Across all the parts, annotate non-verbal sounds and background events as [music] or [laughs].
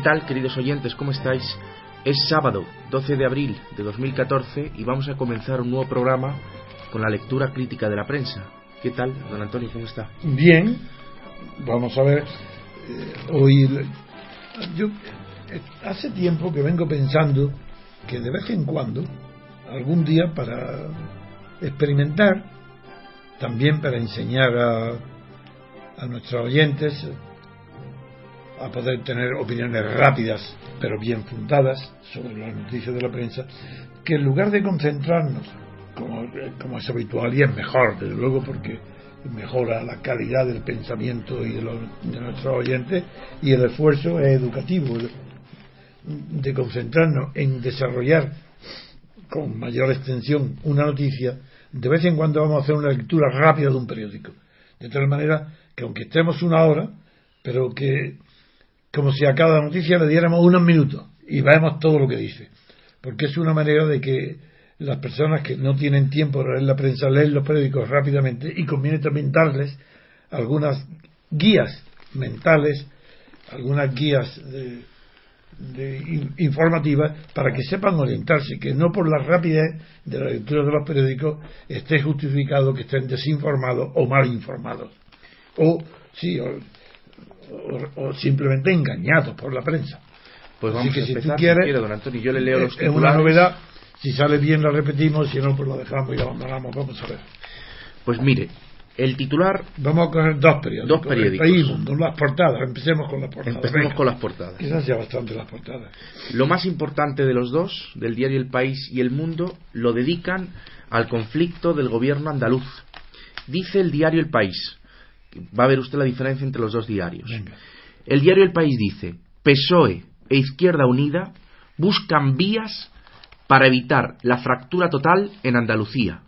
tal, queridos oyentes? ¿Cómo estáis? Es sábado, 12 de abril de 2014 y vamos a comenzar un nuevo programa con la lectura crítica de la prensa. ¿Qué tal, don Antonio? ¿Cómo está? Bien, vamos a ver. eh, hoy, yo eh, hace tiempo que vengo pensando que de vez en cuando, algún día para experimentar, también para enseñar a, a nuestros oyentes a poder tener opiniones rápidas pero bien fundadas sobre las noticias de la prensa, que en lugar de concentrarnos, como, es habitual y es mejor, desde luego, porque mejora la calidad del pensamiento y de, los, de nuestros oyentes, y el esfuerzo es educativo, de concentrarnos en desarrollar con mayor extensión una noticia, de vez en cuando vamos a hacer una lectura rápida de un periódico. De tal manera que aunque estemos una hora, pero que como si a cada noticia le diéramos unos minutos y vemos todo lo que dice. Porque es una manera de que las personas que no tienen tiempo para leer la prensa leen los periódicos rápidamente y conviene también darles algunas guías mentales, algunas guías de, de informativas para que sepan orientarse, que no por la rapidez de la lectura de los periódicos esté justificado que estén desinformados o mal informados. O, sí, o, o, simplemente engañados por la prensa. Pues vamos Así que a si empezar, tú quieres, si quiere, don Antonio, yo le leo los es una novedad. Si sale bien la repetimos, si no, pues la dejamos y la abandonamos. Vamos a ver. Pues mire, el titular, Vamos a coger dos periódicos. Dos periódicos. El País, Mundo, las portadas. Empecemos con las portadas. empecemos Venga. con las portadas. Quizás sea bastante las portadas. Lo más importante de los dos, del diario El País y El Mundo, lo dedican al conflicto del gobierno andaluz. Dice el diario El País, va a ver usted la diferencia entre los dos diarios. Venga. El diario El País dice, PSOE e Izquierda Unida buscan vías para evitar la fractura total en Andalucía.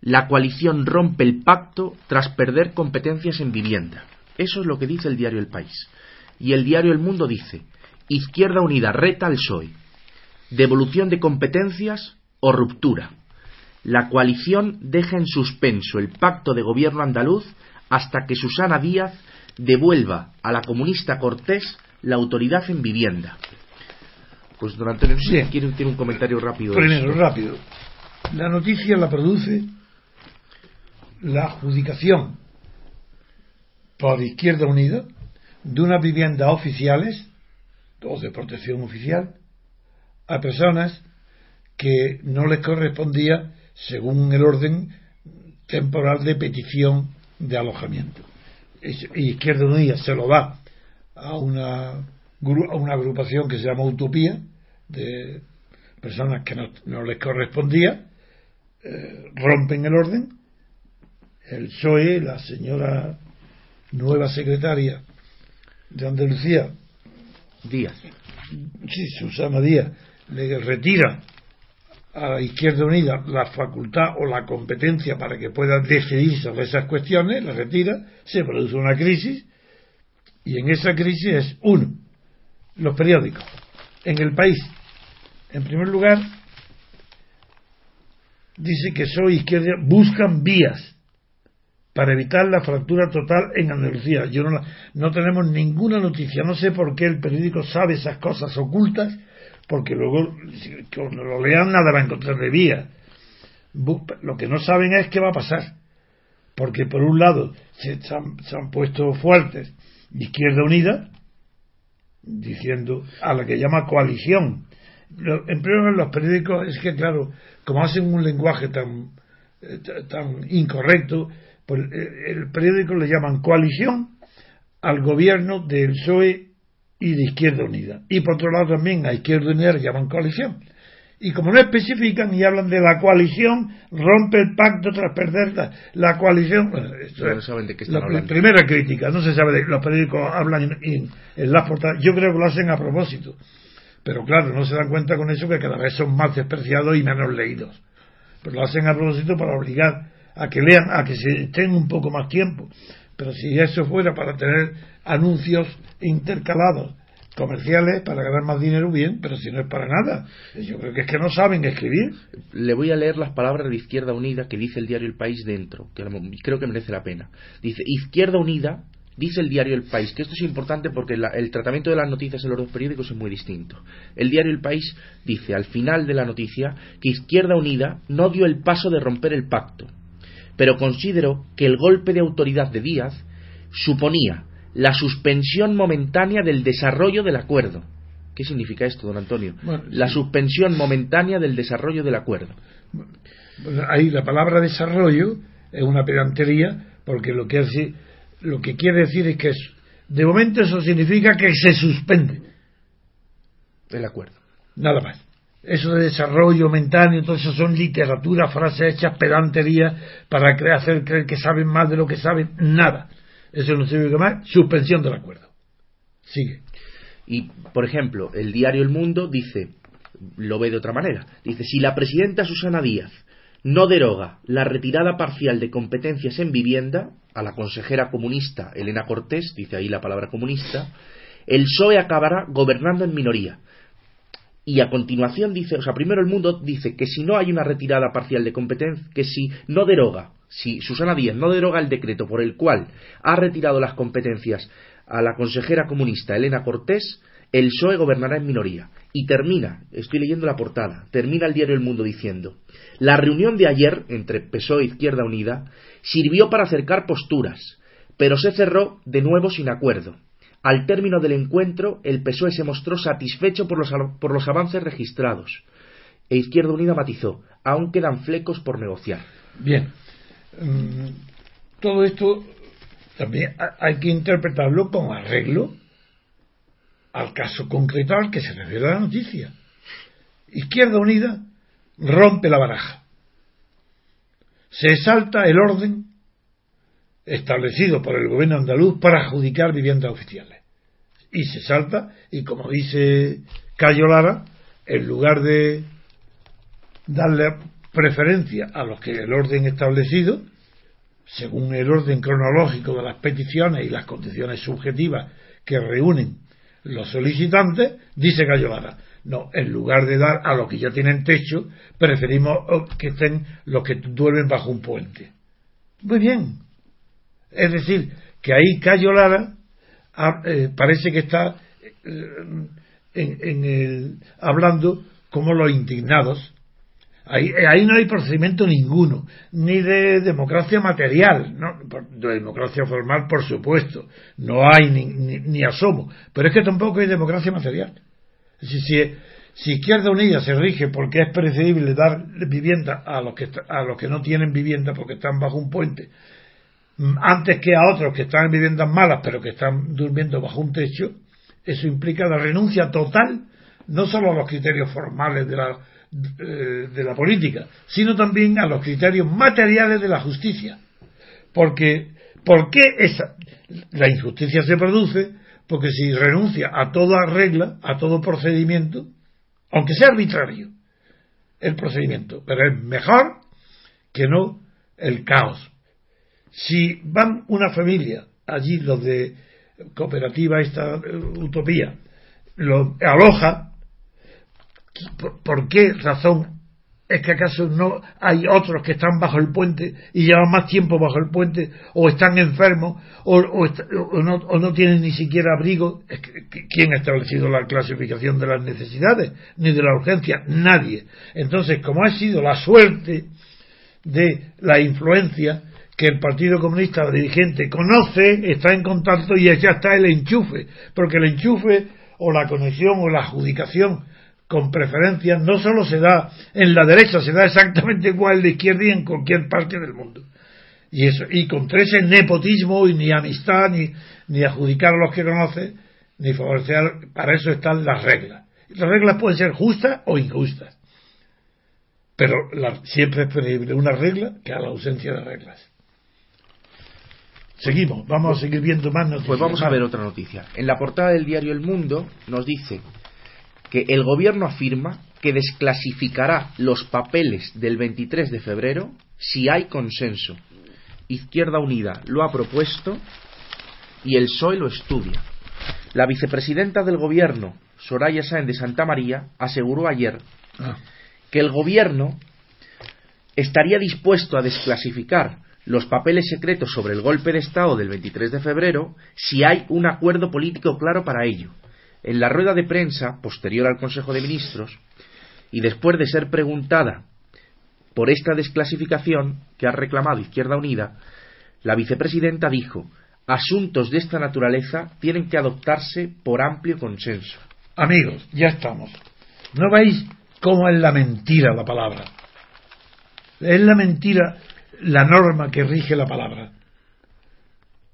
La coalición rompe el pacto tras perder competencias en vivienda. Eso es lo que dice el diario El País. Y el diario El Mundo dice, Izquierda Unida reta al PSOE. Devolución de competencias o ruptura. La coalición deja en suspenso el pacto de gobierno andaluz hasta que Susana Díaz devuelva a la comunista Cortés la autoridad en vivienda. Pues don Antonio, Bien. quiere tiene un comentario rápido. Primero, rápido. La noticia la produce la adjudicación por Izquierda Unida de unas viviendas oficiales o de protección oficial a personas que no les correspondía según el orden temporal de petición de alojamiento. Y Izquierda Unida se lo da a una, a una agrupación que se llama Utopía, de personas que no, no les correspondía, eh, rompen el orden. El PSOE, la señora nueva secretaria de Andalucía, Díaz. sí, Susana Díaz, le retira a la Izquierda Unida la facultad o la competencia para que pueda decidir sobre esas cuestiones, la retira, se produce una crisis y en esa crisis es uno, los periódicos. En el país, En primer lugar, dice que soy izquierda, buscan vías para evitar la fractura total en Andalucía. Yo no, no tenemos ninguna noticia, no sé por qué el periódico sabe esas cosas ocultas, porque luego cuando lo lean nada va a encontrar de vía. Lo que no saben es qué va a pasar, porque por un lado se, se han puesto fuertes Izquierda Unida, diciendo a la que llama coalición. En primer los periódicos es que, claro, como hacen un lenguaje tan, eh, tan incorrecto, pues eh, el periódico le llaman coalición al gobierno del PSOE y de Izquierda Unida. Y por otro lado también a Izquierda Unida le llaman coalición. Y como no especifican y hablan de la coalición, rompe el pacto tras perder la, coalición. no saben de qué están la primera crítica, no se sabe de los periódicos hablan en, las portadas. Yo creo que lo hacen a propósito. Pero claro, no se dan cuenta con eso que cada vez son más despreciados y menos leídos. Pero lo hacen a propósito para obligar a que lean, a que se estén un poco más tiempo. Pero si eso fuera para tener anuncios intercalados comerciales para ganar más dinero, bien, pero si no es para nada. Yo creo que es que no saben escribir. Le voy a leer las palabras de Izquierda Unida que dice el diario El País dentro, que creo que merece la pena. Dice, Izquierda Unida, dice el diario El País, que esto es importante porque el tratamiento de las noticias en los dos periódicos es muy distinto. El diario El País dice al final de la noticia que Izquierda Unida no dio el paso de romper el pacto, pero consideró que el golpe de autoridad de Díaz suponía la suspensión momentánea del desarrollo del acuerdo. ¿Qué significa esto, don Antonio? la suspensión momentánea del desarrollo del acuerdo. ahí la palabra desarrollo es una pedantería porque lo que, hace, lo que quiere decir es que de momento eso significa que se suspende el acuerdo. Nada más. Eso de desarrollo momentáneo, todo eso son literatura, frases hechas, pedanterías para hacer creer que saben más de lo que saben. Nada. Eso no significa más suspensión del acuerdo. Sigue. Y, por ejemplo, el diario El Mundo dice, lo ve de otra manera, dice, si la presidenta Susana Díaz no deroga la retirada parcial de competencias en vivienda, a la consejera comunista Elena Cortés, dice ahí la palabra comunista, el PSOE acabará gobernando en minoría. Y a continuación dice, o sea, primero el mundo dice que si no hay una retirada parcial de competencia, que si no deroga si Susana Díaz no deroga el decreto por el cual ha retirado las competencias a la consejera comunista Elena Cortés, el PSOE gobernará en minoría. Y termina, estoy leyendo la portada, termina el diario El Mundo diciendo, la reunión de ayer entre PSOE e Izquierda Unida sirvió para acercar posturas, pero se cerró de nuevo sin acuerdo. Al término del encuentro, el PSOE se mostró satisfecho por los, por los avances registrados. E Izquierda Unida matizó, aún quedan flecos por negociar. Bien, Mm, todo esto también hay que interpretarlo con arreglo al caso concreto al que se refiere la noticia. Izquierda Unida rompe la baraja. Se salta el orden establecido por el gobierno andaluz para adjudicar viviendas oficiales. Y se salta, y como dice Cayo Lara, en lugar de darle preferencia a los que el orden establecido, según el orden cronológico de las peticiones y las condiciones subjetivas que reúnen los solicitantes, dice Lara No, en lugar de dar a los que ya tienen techo, preferimos que estén los que duermen bajo un puente. Muy bien. Es decir, que ahí Cayo Lara ah, eh, parece que está eh, en, el, hablando como los indignados Ahí, ahí, no hay procedimiento ninguno, ni de democracia material, ¿no? de democracia formal, por supuesto, no hay ni, ni, asomo, pero es que tampoco hay democracia material. Si, si, si, Izquierda Unida se rige porque es preferible dar vivienda a los, que, a los que no tienen vivienda porque están bajo un puente, antes que a otros que están en viviendas malas pero que están durmiendo bajo un techo, eso implica la renuncia total, no solo a los criterios formales de la eh, de la política, sino también a los criterios materiales de la justicia. Porque, ¿por qué esa, la injusticia se produce? Porque si renuncia a toda regla, a todo procedimiento, aunque sea arbitrario, el procedimiento, pero es mejor que no el caos. Si van una familia, allí los de cooperativa, esta utopía, lo aloja, ¿Por, qué razón ¿Es que acaso no hay otros que están bajo el puente y llevan más tiempo bajo el puente o están enfermos o, no, tienen ni siquiera abrigo? ¿Quién ha establecido la clasificación de las necesidades ni de la urgencia? Nadie. Entonces, como ha sido la suerte de la influencia que el Partido Comunista dirigente conoce, está en contacto y ya está el enchufe, porque el enchufe o la conexión o la adjudicación con preferencia no solo se da en la derecha, se da exactamente igual en la izquierda y en cualquier parte del mundo. Y eso, y contra ese nepotismo y ni amistad, ni, ni adjudicar a los que conoce, ni favorecer, para eso están las reglas. Las reglas pueden ser justas o injustas. Pero siempre es preferible una regla que a la ausencia de reglas. Seguimos, vamos a seguir viendo más noticias. Pues vamos a ver otra noticia. En la portada del diario El Mundo nos dice que el gobierno afirma que desclasificará los papeles del 23 de febrero si hay consenso. Izquierda Unida lo ha propuesto y el PSOE lo estudia. La vicepresidenta del gobierno, Soraya Sáenz de Santa María, aseguró ayer ah. que el gobierno estaría dispuesto a desclasificar los papeles secretos sobre el golpe de Estado del 23 de febrero si hay un acuerdo político claro para ello. En la rueda de prensa posterior al Consejo de Ministros, y después de ser preguntada por esta desclasificación que ha reclamado Izquierda Unida, la vicepresidenta dijo asuntos de esta naturaleza tienen que adoptarse por amplio consenso. Amigos, ya estamos. ¿No veis cómo es la mentira la palabra? Es la mentira la norma que rige la palabra.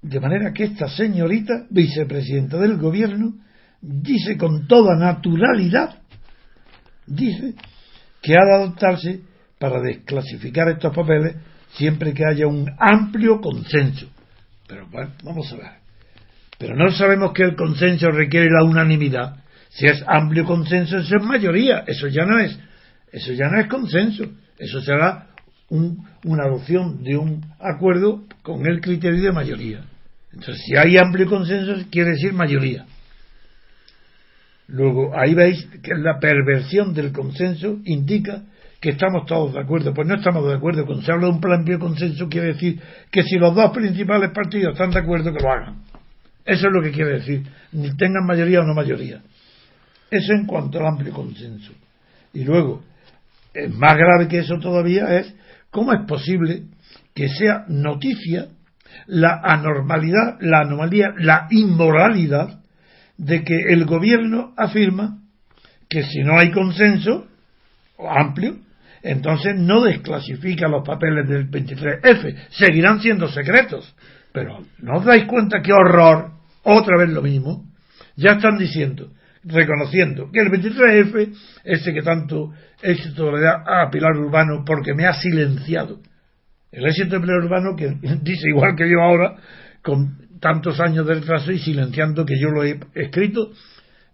De manera que esta señorita, vicepresidenta del gobierno, dice con toda naturalidad, dice que ha de adoptarse para desclasificar estos papeles siempre que haya un amplio consenso. Pero bueno, vamos a ver. Pero no sabemos que el consenso requiere la unanimidad. Si es amplio consenso, eso es mayoría. Eso ya no es, eso ya no es consenso. Eso será una adopción de un acuerdo con el criterio de mayoría. Entonces, si hay amplio consenso, quiere decir mayoría. Luego, ahí veis que la perversión del consenso indica que estamos todos de acuerdo. Pues no estamos de acuerdo. Cuando se habla de un amplio consenso, quiere decir que si los dos principales partidos están de acuerdo, que lo hagan. Eso es lo que quiere decir. Ni tengan mayoría o no mayoría. Eso en cuanto al amplio consenso. Y luego, más grave que eso todavía es cómo es posible que sea noticia la anormalidad, la anomalía, la inmoralidad de que el gobierno afirma que si no hay consenso amplio, entonces no desclasifica los papeles del 23F, seguirán siendo secretos. Pero ¿no os dais cuenta qué horror? Otra vez lo mismo. Ya están diciendo, reconociendo que el 23F, ese que tanto éxito le da a Pilar Urbano porque me ha silenciado. El éxito de Pilar Urbano que [laughs] dice igual que yo ahora, con tantos años de retraso y silenciando que yo lo he escrito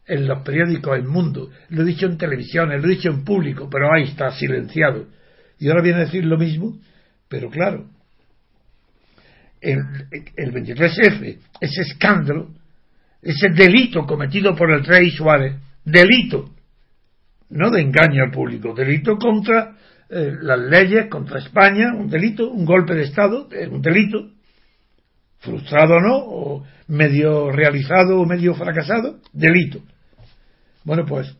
en los periódicos El Mundo, lo he dicho en televisión, lo he dicho en público, pero ahí está silenciado. Y ahora viene a decir lo mismo, pero claro, el, el 23F, ese escándalo, ese delito cometido por el rey Suárez, delito, no de engaño al público, delito contra eh, las leyes, contra España, un delito, un golpe de Estado, un delito, frustrado o no, o medio realizado o medio fracasado, delito. Bueno, pues,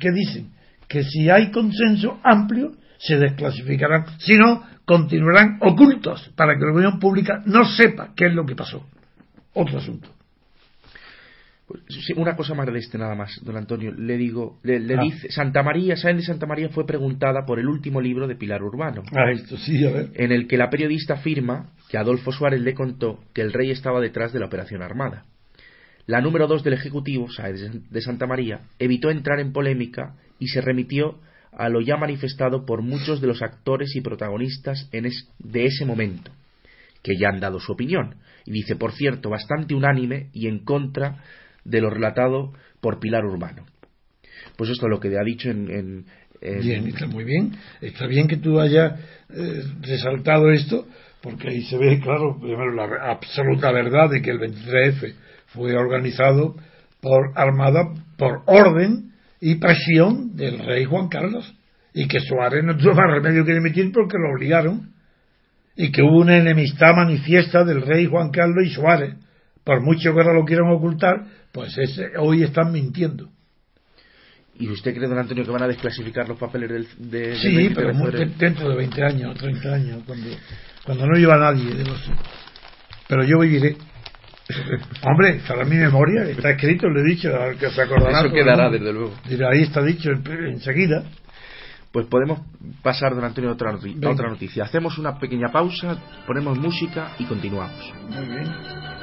¿qué dicen? Que si hay consenso amplio, se desclasificarán. Si no, continuarán ocultos para que la opinión pública no sepa qué es lo que pasó. Otro asunto. Una cosa más de este nada más, don Antonio. Le digo, le, ah. dice, Santa María, Sáenz de Santa María fue preguntada por el último libro de Pilar Urbano. Ah, esto sí, a ver. En el que la periodista afirma que Adolfo Suárez le contó que el rey estaba detrás de la operación armada. La número dos del Ejecutivo, Sáenz de Santa María, evitó entrar en polémica y se remitió a lo ya manifestado por muchos de los actores y protagonistas en de ese momento, que ya han dado su opinión, y dice, por cierto, bastante unánime y en contra de lo relatado por Pilar Urbano. Pues esto es lo que ha dicho en... Bien, está muy bien. Está bien que tú hayas eh, resaltado esto, porque ahí se ve, claro, primero la absoluta verdad de que el 23F fue organizado por Armada por orden y presión del rey Juan Carlos y que Suárez no tuvo más remedio que dimitir porque lo obligaron y que hubo una enemistad manifiesta del rey Juan Carlos y Suárez por mucho que ahora lo quieran ocultar pues hoy están mintiendo ¿Y usted cree, don Antonio, que van a desclasificar los papeles del, de, Sí, pero dentro de 20 años, 30 años, cuando, cuando no lleva nadie de los... Pero yo viviré. [laughs] Hombre, para mi memoria, está escrito, le he dicho, que se acordará. Eso quedará, desde luego. ahí está dicho enseguida. Pues podemos pasar, don Antonio, a otra, a otra noticia. Hacemos una pequeña pausa, ponemos música y continuamos. Muy bien.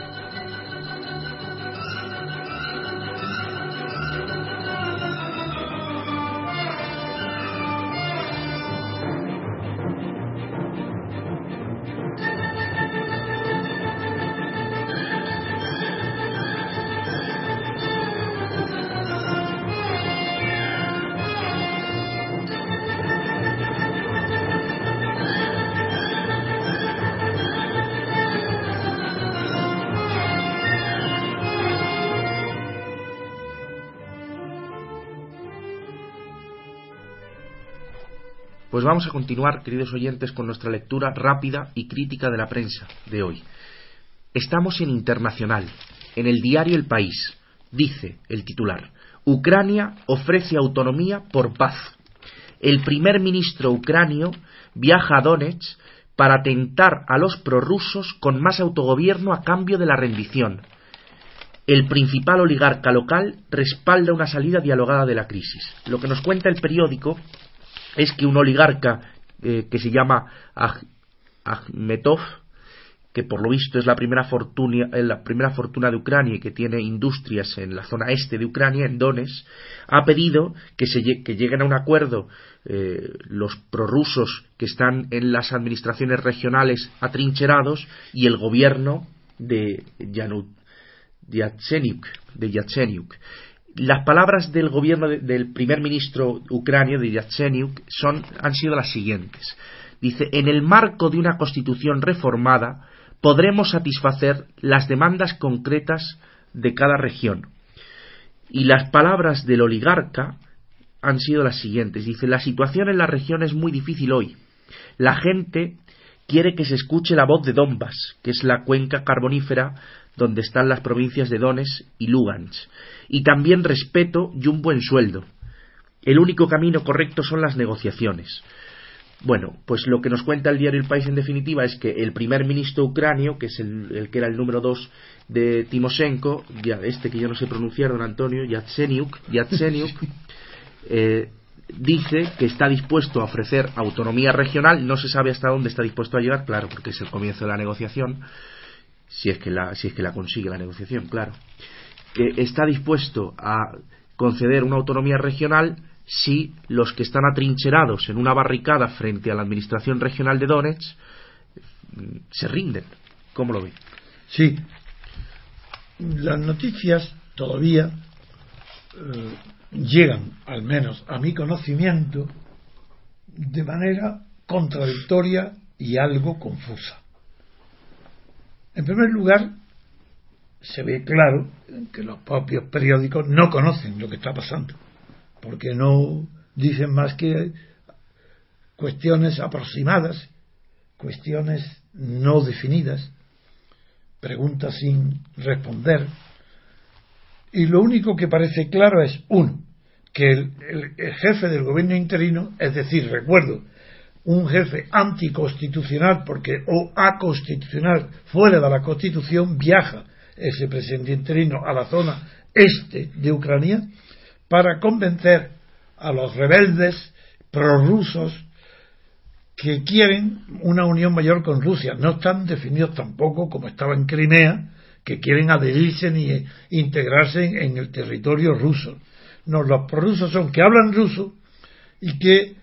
Vamos a continuar, queridos oyentes, con nuestra lectura rápida y crítica de la prensa de hoy. Estamos en Internacional, en el diario El País. Dice el titular, Ucrania ofrece autonomía por paz. El primer ministro ucranio viaja a Donetsk para tentar a los prorrusos con más autogobierno a cambio de la rendición. El principal oligarca local respalda una salida dialogada de la crisis. Lo que nos cuenta el periódico es que un oligarca eh, que se llama Akhmetov, que por lo visto es la primera, fortuna, eh, la primera fortuna de Ucrania y que tiene industrias en la zona este de Ucrania, en Donetsk, ha pedido que, se, lleguen a un acuerdo eh, los prorrusos que están en las administraciones regionales atrincherados y el gobierno de Yatsenyuk, de Yatsenyuk. Las palabras del gobierno del primer ministro ucranio, de Yatsenyuk, son, han sido las siguientes. Dice, en el marco de una constitución reformada podremos satisfacer las demandas concretas de cada región. Y las palabras del oligarca han sido las siguientes. Dice, la situación en la región es muy difícil hoy. La gente quiere que se escuche la voz de Donbass, que es la cuenca carbonífera donde están las provincias de Donetsk y Lugansk, y también respeto y un buen sueldo. El único camino correcto son las negociaciones. Bueno, pues lo que nos cuenta el diario El País en definitiva es que el primer ministro ucranio, que es el, que era el número dos de Timoshenko, ya este que yo no sé pronunciar, don Antonio, Yatsenyuk, Yatsenyuk [laughs] eh, dice que está dispuesto a ofrecer autonomía regional, no se sabe hasta dónde está dispuesto a llegar, claro, porque es el comienzo de la negociación, si es que la, consigue la negociación, claro, que está dispuesto a conceder una autonomía regional si los que están atrincherados en una barricada frente a la administración regional de Donetsk mm, se rinden. ¿Cómo lo ve? Sí. Las noticias todavía eh, llegan, al menos a mi conocimiento, de manera contradictoria y algo confusa. En primer lugar, se ve claro que los propios periódicos no conocen lo que está pasando, porque no dicen más que cuestiones aproximadas, cuestiones no definidas, preguntas sin responder. Y lo único que parece claro es, uno, que el, jefe del gobierno interino, es decir, recuerdo, un jefe anticonstitucional porque o aconstitucional fuera de la constitución viaja ese presidente interino a la zona este de Ucrania para convencer a los rebeldes prorrusos que quieren una unión mayor con Rusia. No están definidos tampoco, como estaba en Crimea, que quieren adherirse ni integrarse en, el territorio ruso. No, los prorrusos son que hablan ruso y que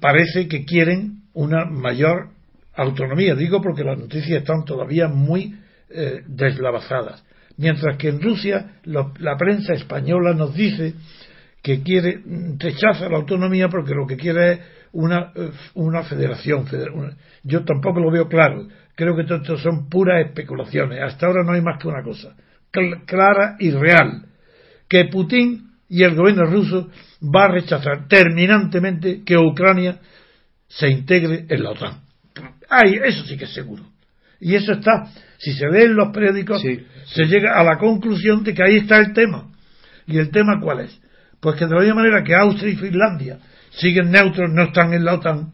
parece que quieren una mayor autonomía. Digo porque las noticias están todavía muy eh, deslavazadas. Mientras que en Rusia la prensa española nos dice que quiere rechaza la autonomía porque lo que quiere es una, eh, una federación. Yo tampoco lo veo claro. Creo que todo esto son puras especulaciones. Hasta ahora no hay más que una cosa clara y real. Que Putin y el gobierno ruso va a rechazar terminantemente que Ucrania se integre en la OTAN. Ay, eso sí que es seguro. Y eso está, si se lee en los periódicos, se llega a la conclusión de que ahí está el tema. ¿Y el tema cuál es? Pues que de la misma manera que Austria y Finlandia siguen neutros, no están en la OTAN,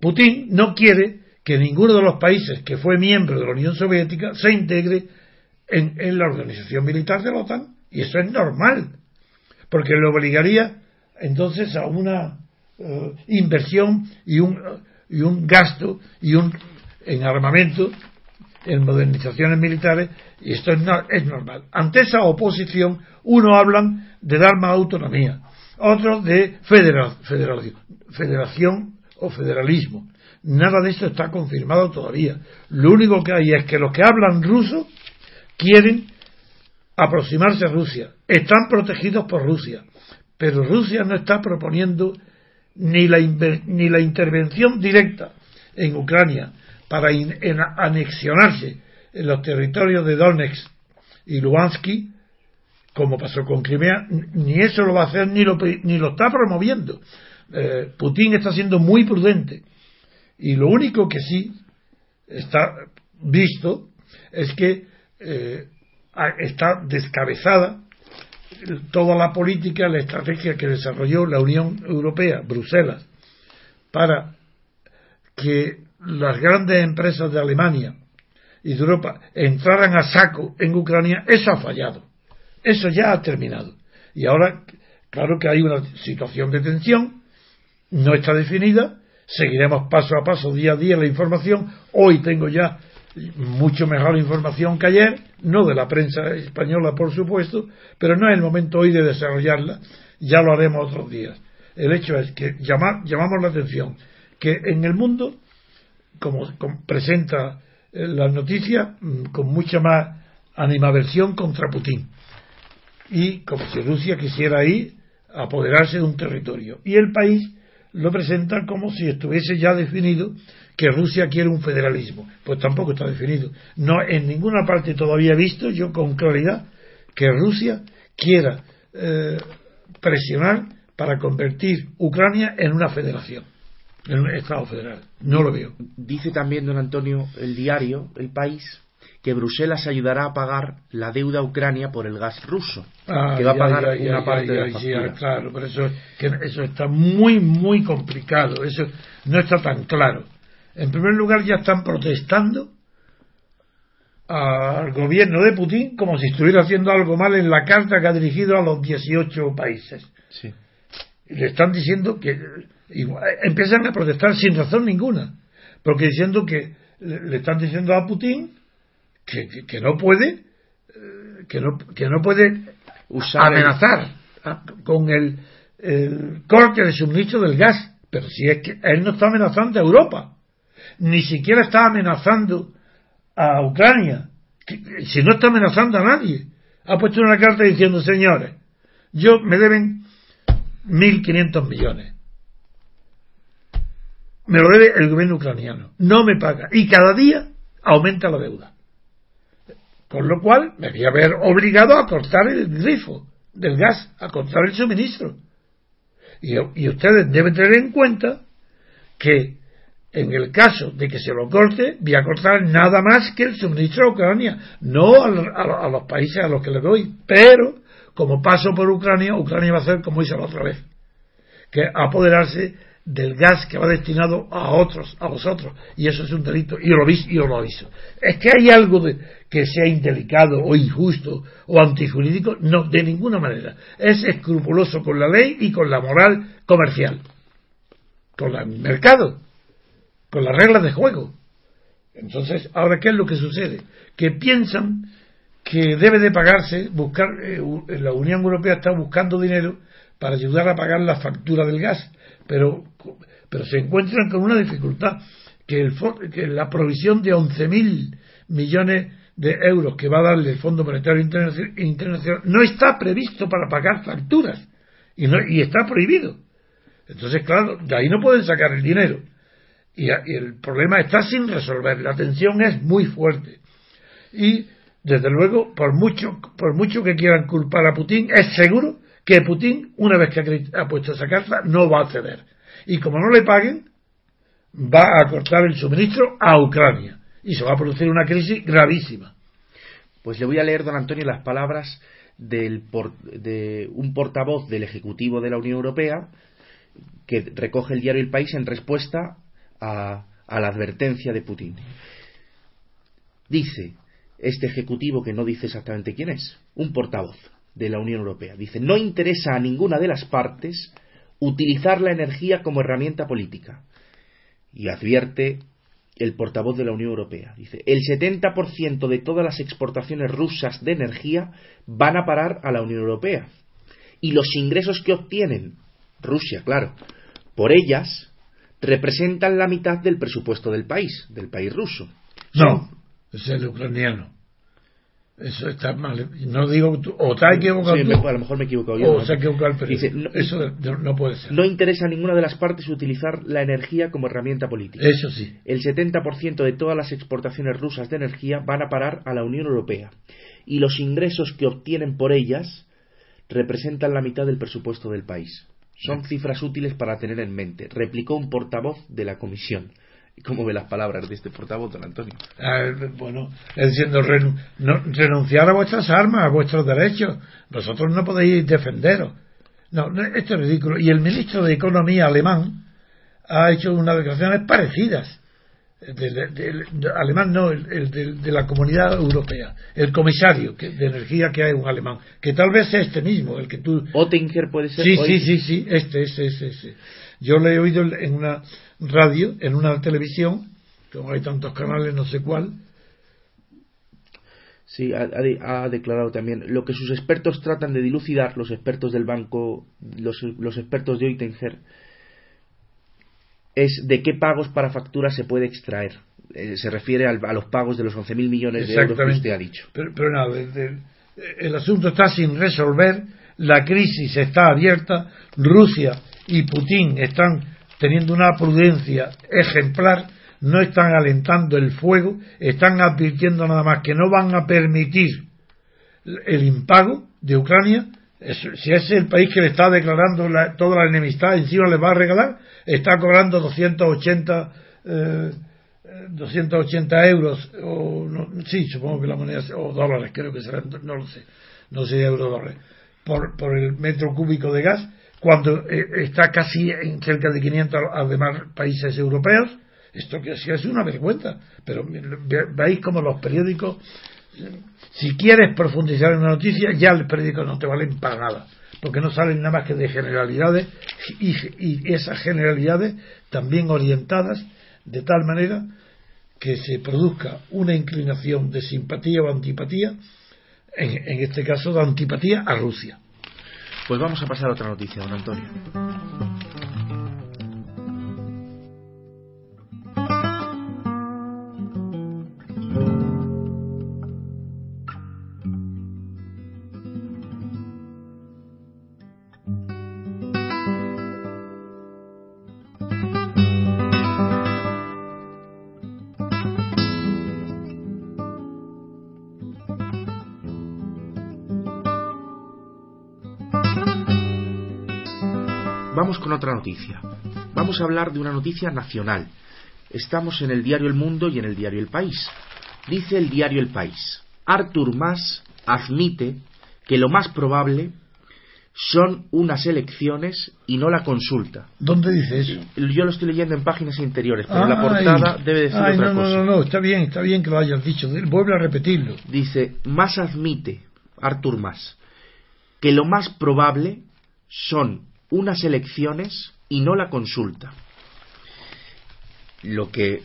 Putin no quiere que ninguno de los países que fue miembro de la Unión Soviética se integre en, la organización militar de la OTAN. Y eso es normal, porque le obligaría entonces a una eh, inversión y un, y un gasto y un en armamento, en modernizaciones militares, y esto es, es normal. Ante esa oposición, uno hablan de dar más autonomía, otros de federación o federalismo. Nada de esto está confirmado todavía. Lo único que hay es que los que hablan ruso quieren aproximarse a Rusia. Están protegidos por Rusia. Pero Rusia no está proponiendo ni la, ni la intervención directa en Ucrania para anexionarse en los territorios de Donetsk y Luhansky, como pasó con Crimea, ni eso lo va a hacer ni lo, ni lo está promoviendo. Eh, Putin está siendo muy prudente. Y lo único que sí está visto es que eh, está descabezada toda la política, la estrategia que desarrolló la Unión Europea, Bruselas, para que las grandes empresas de Alemania y de Europa entraran a saco en Ucrania, eso ha fallado. Eso ya ha terminado. Y ahora, claro que hay una situación de tensión, no está definida, seguiremos paso a paso, día a día la información. Hoy tengo ya mucho mejor información que ayer, no de la prensa española, por supuesto, pero no es el momento hoy de desarrollarla, ya lo haremos otros días. El hecho es que llamamos la atención que en el mundo, como, presenta eh, la noticia, mm, con mucha más animaversión contra Putin. Y como si Rusia quisiera ir a apoderarse de un territorio. Y el país lo presenta como si estuviese ya definido que Rusia quiere un federalismo. Pues tampoco está definido. No en ninguna parte todavía he visto yo con claridad que Rusia quiera eh, presionar para convertir Ucrania en una federación, en un Estado federal. No lo veo. Dice también don Antonio el diario, el país, que Bruselas ayudará a pagar la deuda a Ucrania por el gas ruso, ah, que va a pagar una parte de la factura. claro, pero eso, que eso está muy, muy complicado, eso no está tan claro. En primer lugar, ya están protestando al gobierno de Putin como si estuviera haciendo algo mal en la carta que ha dirigido a los 18 países. Sí. le están diciendo que empiezan a protestar sin razón ninguna, porque diciendo que le están diciendo a Putin que, no puede eh, que no, que no puede amenazar con el, el corte de suministro del gas, pero si es que él no está amenazando a Europa ni siquiera está amenazando a Ucrania, si no está amenazando a nadie. Ha puesto una carta diciendo, señores, yo me deben 1.500 millones. Me lo debe el gobierno ucraniano. No me paga. Y cada día aumenta la deuda. Con lo cual me voy a ver obligado a cortar el grifo del gas, a cortar el suministro. Y, y ustedes deben tener en cuenta que en el caso de que se lo corte, voy a cortar nada más que el suministro a Ucrania, no a, los países a los que le doy. Pero, como paso por Ucrania, Ucrania va a hacer como hizo la otra vez, que apoderarse del gas que va destinado a otros, a vosotros. Y eso es un delito, y lo, y lo aviso. Es que hay algo de, que sea indelicado o injusto o antijurídico, no, de ninguna manera. Es escrupuloso con la ley y con la moral comercial, con el mercado con las reglas de juego. Entonces, ahora, ¿qué es lo que sucede? Que piensan que debe de pagarse, buscar, eh, la Unión Europea está buscando dinero para ayudar a pagar la factura del gas, pero, pero se encuentran con una dificultad, que, el, que la provisión de 11.000 millones de euros que va a darle el Fondo Monetario Internacional no está previsto para pagar facturas y, no, y está prohibido. Entonces, claro, de ahí no pueden sacar el dinero y, el problema está sin resolver. La tensión es muy fuerte. Y, desde luego, por mucho, por mucho que quieran culpar a Putin, es seguro que Putin, una vez que ha puesto esa carta, no va a ceder. Y como no le paguen, va a cortar el suministro a Ucrania. Y se va a producir una crisis gravísima. Pues le voy a leer, don Antonio, las palabras del de un portavoz del Ejecutivo de la Unión Europea que recoge el diario El País en respuesta a, la advertencia de Putin. Dice este Ejecutivo, que no dice exactamente quién es, un portavoz de la Unión Europea, dice, no interesa a ninguna de las partes utilizar la energía como herramienta política. Y advierte el portavoz de la Unión Europea. Dice, el 70% de todas las exportaciones rusas de energía van a parar a la Unión Europea. Y los ingresos que obtienen Rusia, claro, por ellas, representan la mitad del presupuesto del país, del país ruso. No, es el ucraniano. Eso está mal. No digo, o está equivocado. Sí, a lo mejor me he equivocado yo. O se ha equivocado el Dice, Eso no puede ser. No interesa a ninguna de las partes utilizar la energía como herramienta política. Eso sí. El 70% de todas las exportaciones rusas de energía van a parar a la Unión Europea. Y los ingresos que obtienen por ellas representan la mitad del presupuesto del país. Son cifras útiles para tener en mente, replicó un portavoz de la Comisión. ¿Cómo ve las palabras de este portavoz, don Antonio? Bueno, diciendo, renunciar a vuestras armas, a vuestros derechos. Vosotros no podéis defenderos. No, esto es ridículo. Y el ministro de Economía alemán ha hecho unas declaraciones parecidas. Alemán no, el, de, la comunidad europea. El comisario de energía que hay un alemán. Que tal vez sea este mismo, el que tú. Ottinger puede ser. Sí, sí, sí, sí, este, ese, ese, ese. Yo le he oído en una radio, en una televisión, como hay tantos canales, no sé cuál. Sí, ha, declarado también lo que sus expertos tratan de dilucidar, los expertos del banco, los, los expertos de Oittinger, es de qué pagos para facturas se puede extraer. Eh, se refiere a los pagos de los 11.000 millones de euros que usted ha dicho. Pero, pero nada, el asunto está sin resolver, la crisis está abierta, Rusia y Putin están teniendo una prudencia ejemplar, no están alentando el fuego, están advirtiendo nada más que no van a permitir el impago de Ucrania. Si es el país que le está declarando toda la enemistad, encima le va a regalar, está cobrando 280, 280 eh, euros, o sí, supongo que la moneda, o dólares, creo que serán, no lo sé, no sé euro dólares, por, por el metro cúbico de gas cuando eh, está casi en cerca de 500 además países europeos, esto que sí es una vergüenza. Pero veis como los periódicos, si quieres profundizar en una noticia, ya los periódicos no te valen para nada, porque no salen nada más que de generalidades y, y esas generalidades también orientadas de tal manera que se produzca una inclinación de simpatía o antipatía, en, en este caso de antipatía a Rusia. Pues vamos a pasar a otra noticia, don Antonio. Otra noticia. Vamos a hablar de una noticia nacional. Estamos en el diario El Mundo y en el diario El País. Dice el diario El País. Artur Mas admite que lo más probable son unas elecciones y no la consulta. ¿Dónde dice eso? Yo lo estoy leyendo en páginas interiores, pero la portada debe decir otra no, cosa. No, no, no, está bien, está bien que lo hayas dicho. Vuelve a repetirlo. Dice, Mas admite, Artur Mas, que lo más probable son unas elecciones y no la consulta. Lo que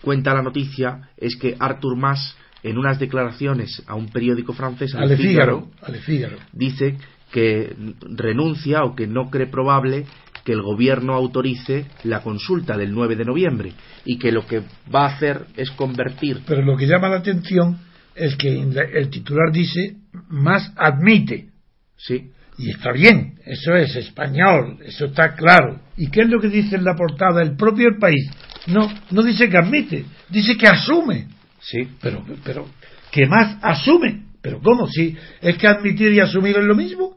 cuenta la noticia es que Arthur Mas, en unas declaraciones a un periódico francés, al Figaro, dice que renuncia o que no cree probable que el gobierno autorice la consulta del 9 de noviembre y que lo que va a hacer es convertir. Pero lo que llama la atención es que el titular dice más admite. Sí. Y está bien, eso es español, eso está claro. ¿Y qué es lo que dice en la portada el propio el país? No, no dice que admite, dice que asume. Sí. Pero, pero, ¿qué más asume? Pero ¿cómo? Si es que admitir y asumir es lo mismo.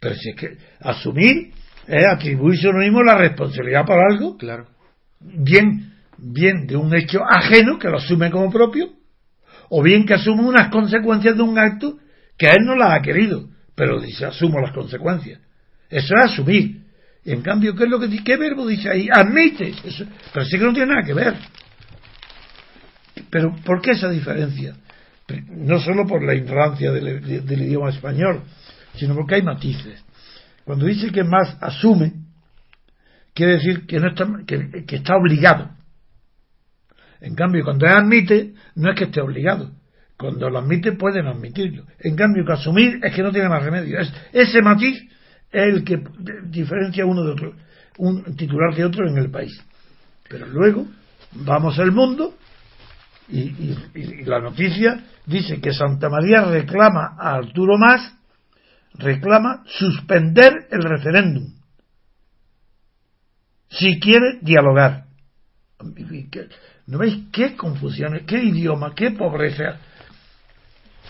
Pero si es que asumir es atribuirse a uno mismo la responsabilidad por algo, Claro. bien, bien de un hecho ajeno que lo asume como propio, o bien que asume unas consecuencias de un acto que él no las ha querido, pero dice asumo las consecuencias. Eso es asumir. Y en cambio, ¿qué es lo que dice? ¿Qué verbo dice ahí? Admite. Eso, pero sí que no tiene nada que ver. Pero ¿por qué esa diferencia? No solo por la ignorancia del, idioma español, sino porque hay matices. Cuando dice que más asume, quiere decir que, no está, que, que está obligado. En cambio, cuando él admite, no es que esté obligado. Cuando lo admite, pueden admitirlo. En cambio, que asumir es que no tiene más remedio. Es, ese matiz es el que diferencia uno de otro, un titular de otro en el país. Pero luego, vamos al mundo y la noticia dice que Santa María reclama a Arturo Más, reclama suspender el referéndum si quiere dialogar. ¿No veis qué confusiones, qué idioma, qué pobreza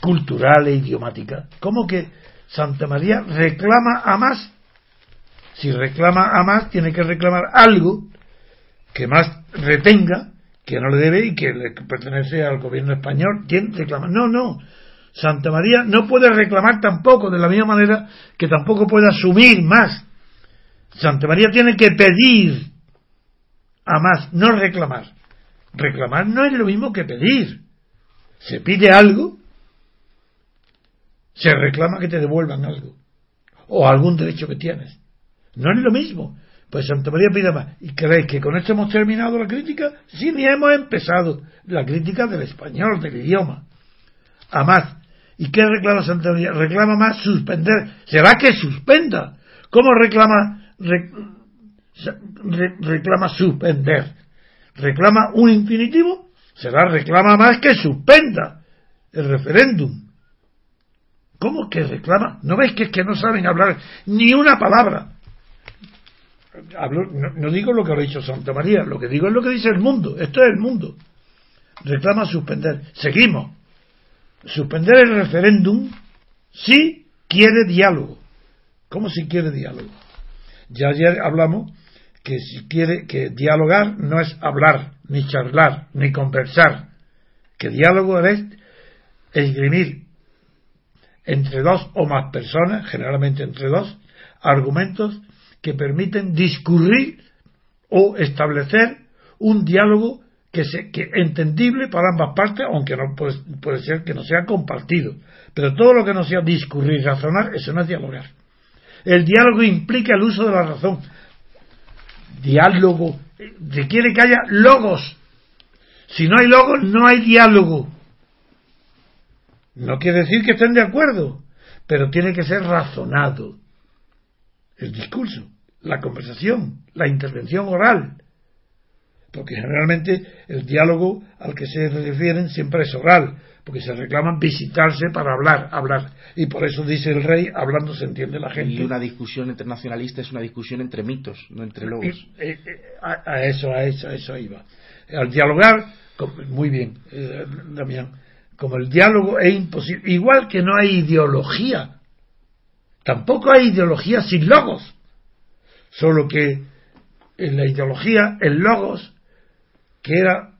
cultural e idiomática? ¿Cómo que Santa María reclama a más? Si reclama a más, tiene que reclamar algo que más retenga, que no le debe y que le pertenece al gobierno español. ¿Quién reclama? No, no. Santa María no puede reclamar tampoco, de la misma manera que tampoco puede asumir más. Santa María tiene que pedir a más, no reclamar. Reclamar no es lo mismo que pedir. Se pide algo, se reclama que te devuelvan algo, o algún derecho que tienes. No es lo mismo. Pues Santa María pide más. ¿Y creéis que con esto hemos terminado la crítica? Sí, ni hemos empezado la crítica del español, del idioma. A más. ¿Y qué reclama Santa María? Reclama más suspender. ¿Será que suspenda? ¿Cómo reclama, re, re, reclama suspender? ¿Reclama un infinitivo? Será reclama más que suspenda el referéndum. ¿Cómo que reclama? ¿No veis que es que no saben hablar ni una palabra? No, no, digo lo que ha dicho Santa María, lo que digo es lo que dice el mundo. Esto es el mundo. Reclama suspender. Seguimos. Suspender el referéndum si quiere diálogo. ¿Cómo si quiere diálogo? Ya ayer hablamos que si quiere que dialogar no es hablar, ni charlar, ni conversar. Que diálogo es esgrimir entre dos o más personas, generalmente entre dos, argumentos que permiten discurrir o establecer un diálogo que, se, que entendible para ambas partes, aunque no puede, puede, ser que no sea compartido. Pero todo lo que no sea discurrir, razonar, eso no es dialogar. El diálogo implica el uso de la razón. Diálogo requiere que haya logos. Si no hay logos, no hay diálogo. No quiere decir que estén de acuerdo, pero tiene que ser razonado el discurso, la conversación, la intervención oral. Porque generalmente el diálogo al que se refieren siempre es oral, porque se reclaman visitarse para hablar, hablar. Y por eso dice el rey, hablando se entiende la gente. Y una discusión internacionalista es una discusión entre mitos, no entre logos. Y, eh, a, a, eso, a eso, a eso iba. Al dialogar, muy bien, eh, Damián, como el diálogo es imposible, igual que no hay ideología, tampoco hay ideología sin logos, solo que en la ideología el logos, que era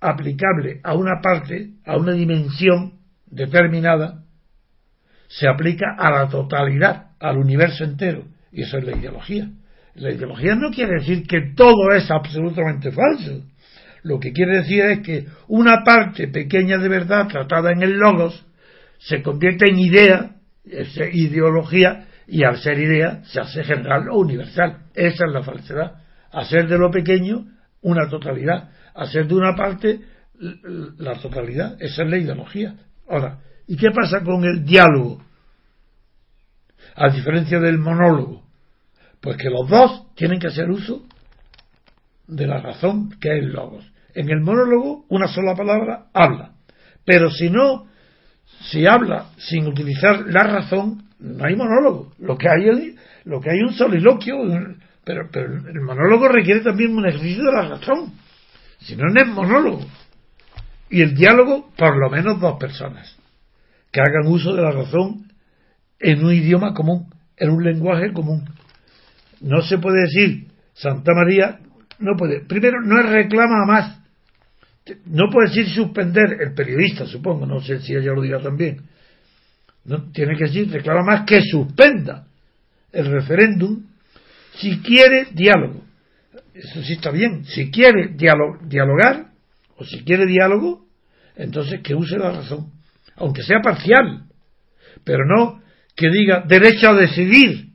aplicable a una parte, a una dimensión determinada, se aplica a la totalidad, al universo entero, y eso es la ideología. La ideología no quiere decir que todo es absolutamente falso lo que quiere decir es que una parte pequeña de verdad tratada en el logos se convierte en idea, es ideología, y al ser idea se hace general o universal. Esa es la falsedad. Hacer de lo pequeño una totalidad. Hacer de una parte la totalidad. Esa es la ideología. Ahora, ¿y qué pasa con el diálogo? A diferencia del monólogo. Pues que los dos tienen que hacer uso de la razón que es el logos. En el monólogo, una sola palabra habla. Pero si no, si habla sin utilizar la razón, no hay monólogo. Lo que hay es, lo que hay un soliloquio, pero, pero el monólogo requiere también un ejercicio de la razón. Si no, no es monólogo. Y el diálogo, por lo menos dos personas, que hagan uso de la razón en un idioma común. en un lenguaje común. No se puede decir Santa María, no puede. Primero, no reclama más. No puede decir suspender el periodista, supongo, no sé si ella lo diga también. No, tiene que decir, reclama más que suspenda el referéndum si quiere diálogo. Eso sí está bien. Si quiere dialogar o si quiere diálogo, entonces que use la razón, aunque sea parcial, pero no que diga derecho a decidir,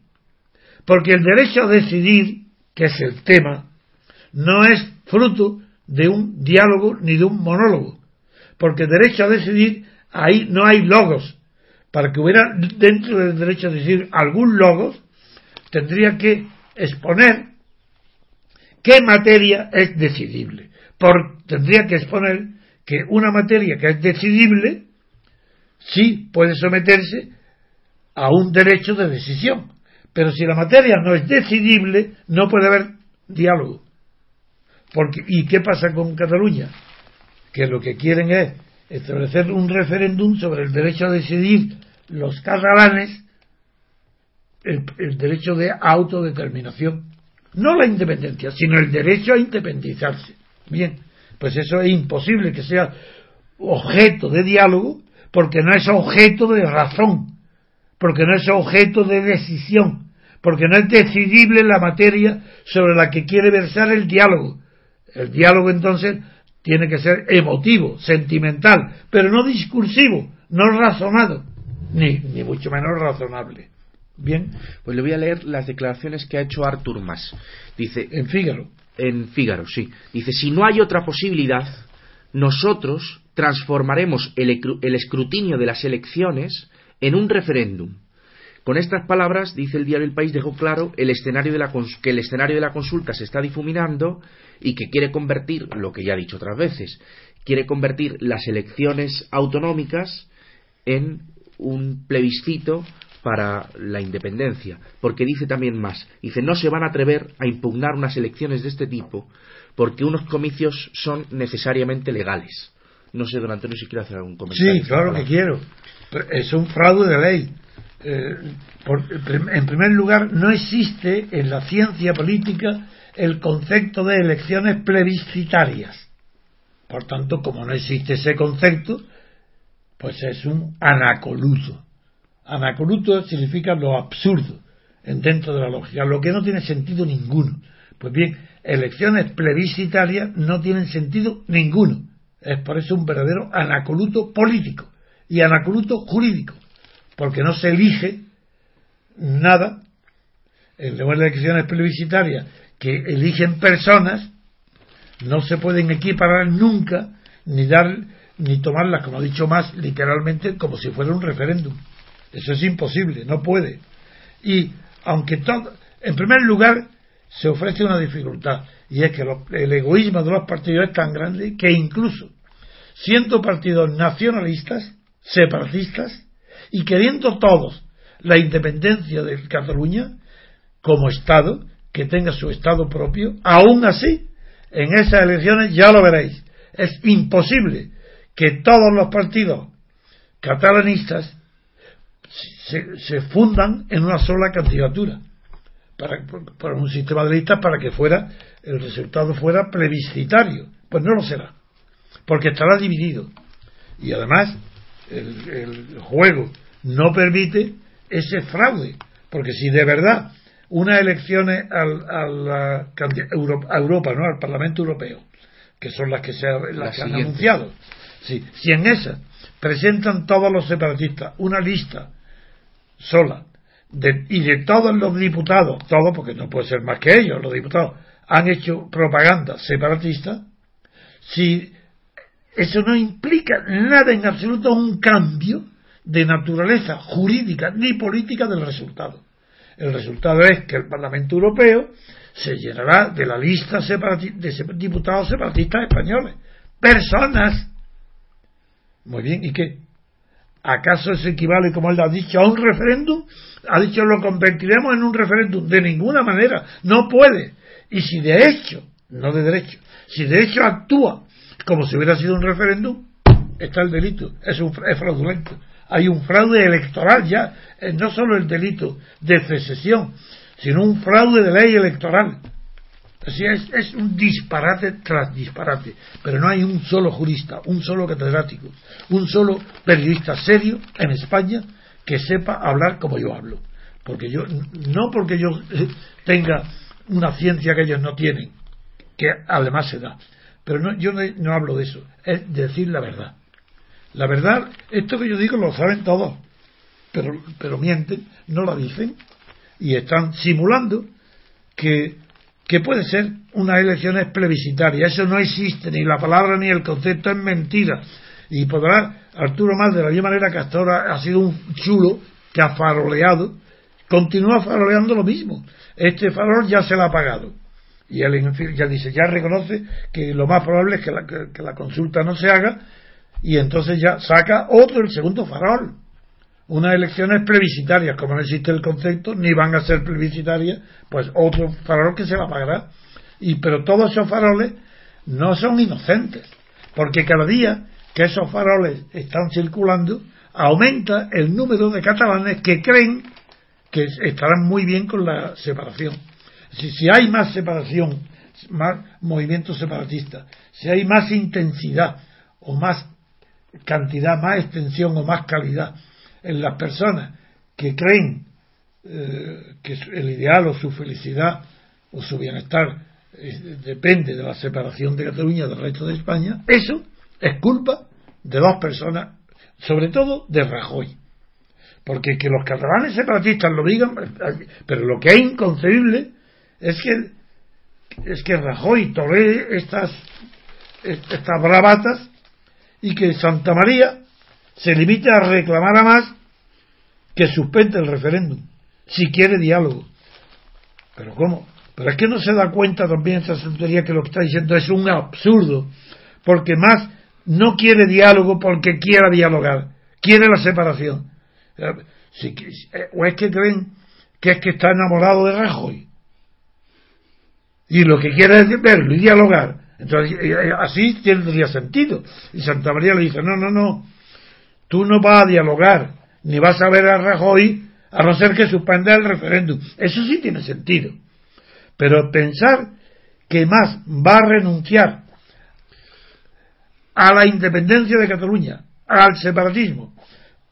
porque el derecho a decidir, que es el tema, no es fruto de un diálogo ni de un monólogo, porque derecho a decidir ahí no hay logos. Para que hubiera dentro del derecho a decidir algún logos, tendría que exponer qué materia es decidible. Por, tendría que exponer que una materia que es decidible sí puede someterse a un derecho de decisión. Pero si la materia no es decidible, no puede haber diálogo. Porque, ¿Y qué pasa con Cataluña? Que lo que quieren es establecer un referéndum sobre el derecho a decidir los catalanes, el, el derecho de autodeterminación. No la independencia, sino el derecho a independizarse. Bien, pues eso es imposible que sea objeto de diálogo porque no es objeto de razón, porque no es objeto de decisión, porque no es decidible la materia sobre la que quiere versar el diálogo. El diálogo entonces tiene que ser emotivo, sentimental, pero no discursivo, no razonado, ni, ni mucho menos razonable. Bien. Pues le voy a leer las declaraciones que ha hecho Artur Mas. Dice. En Fígaro. En Fígaro, sí. Dice: si no hay otra posibilidad, nosotros transformaremos el, escrutinio de las elecciones en un referéndum. Con estas palabras, dice el diario El País, dejó claro el escenario que el escenario de la consulta se está difuminando y que quiere convertir, lo que ya ha dicho otras veces, quiere convertir las elecciones autonómicas en un plebiscito para la independencia, porque dice también más, dice no se van a atrever a impugnar unas elecciones de este tipo porque unos comicios son necesariamente legales. No sé, don Antonio, si quiere hacer algún comentario. Sí, claro que quiero. Es un fraude de ley. Eh, en primer lugar, no existe en la ciencia política el concepto de elecciones plebiscitarias. Por tanto, como no existe ese concepto, pues es un anacoluto. Anacoluto significa lo absurdo dentro de la lógica, lo que no tiene sentido ninguno. Pues bien, elecciones plebiscitarias no tienen sentido ninguno. Es por eso un verdadero anacoluto político y anacoluto jurídico, porque no se elige nada en las elecciones plebiscitarias que eligen personas, no se pueden equiparar nunca ni dar ni tomarlas, como ha dicho más, literalmente como si fuera un referéndum. Eso es imposible, no puede. Y aunque todo, en primer lugar, se ofrece una dificultad, y es que el egoísmo de los partidos es tan grande que incluso siendo partidos nacionalistas, separatistas, y queriendo todos la independencia de Cataluña como Estado, que tenga su Estado propio, aún así, en esas elecciones ya lo veréis, es imposible que todos los partidos catalanistas se, fundan en una sola candidatura para, para, un sistema de listas para que fuera el resultado fuera plebiscitario. Pues no lo será, porque estará dividido. Y además, el, el juego no permite ese fraude, porque si de verdad unas elecciones al, a, la, a Europa, ¿no? al Parlamento Europeo, que son las que se las que han anunciado, si en esas presentan todos los separatistas una lista sola y de todos los diputados, todos porque no puede ser más que ellos, los diputados, han hecho propaganda separatista, si eso no implica nada en absoluto un cambio de naturaleza jurídica ni política del resultado. El resultado es que el Parlamento Europeo se llenará de la lista de diputados separatistas españoles. Personas. Muy bien, ¿y qué? ¿Acaso eso equivale, como él ha dicho, a un referéndum? Ha dicho, lo convertiremos en un referéndum. De ninguna manera. No puede. Y si de hecho, no de derecho, si de hecho actúa como si hubiera sido un referéndum, está el delito. Es, un, es fraudulento. hay un fraude electoral ya, eh, no solo el delito de secesión, sino un fraude de ley electoral. Así es, es un disparate tras disparate, pero no hay un solo jurista, un solo catedrático, un solo periodista serio en España que sepa hablar como yo hablo. Porque yo, no porque yo eh, tenga una ciencia que ellos no tienen, que además se da, pero no, yo no, hablo de eso, es decir la verdad. La verdad, esto que yo digo lo saben todos, pero, pero mienten, no lo dicen y están simulando que, puede ser unas elecciones plebiscitarias. Eso no existe, ni la palabra ni el concepto es mentira. Y podrá Arturo Más, de la misma manera que hasta ahora ha sido un chulo que ha faroleado, continúa faroleando lo mismo. Este farol ya se lo ha pagado. Y él ya dice, ya reconoce que lo más probable es que la, que la consulta no se haga y entonces ya saca otro, el segundo farol unas elecciones plebiscitarias, como no existe el concepto, ni van a ser plebiscitarias, pues otro farol que se la pagará. Y, pero todos esos faroles no son inocentes, porque cada día que esos faroles están circulando, aumenta el número de catalanes que creen que estarán muy bien con la separación. Si, hay más separación, más movimientos separatistas, si hay más intensidad o más cantidad, más extensión o más calidad en las personas que creen eh, que el ideal o su felicidad o su bienestar eh, depende de la separación de Cataluña del resto de España, eso es culpa de dos personas, sobre todo de Rajoy. Porque que los catalanes separatistas lo digan, pero lo que es inconcebible es que es que Rajoy tolere estas estas bravatas y que Santa María se limite a reclamar a más que suspende el referéndum, si quiere diálogo. Pero ¿cómo? Pero es que no se da cuenta también esa tontería que lo que está diciendo es un absurdo, porque más no quiere diálogo porque quiera dialogar, quiere la separación. Eh, o es que creen que es que está enamorado de Rajoy. Y lo que quiere es verlo y dialogar. Entonces, eh, eh, así tendría sentido. Y Santa María le dice, no, no, no, Tú no vas a dialogar, ni vas a ver a Rajoy a no ser que suspenda el referéndum. Eso sí tiene sentido. Pero pensar que más va a renunciar a la independencia de Cataluña, al separatismo,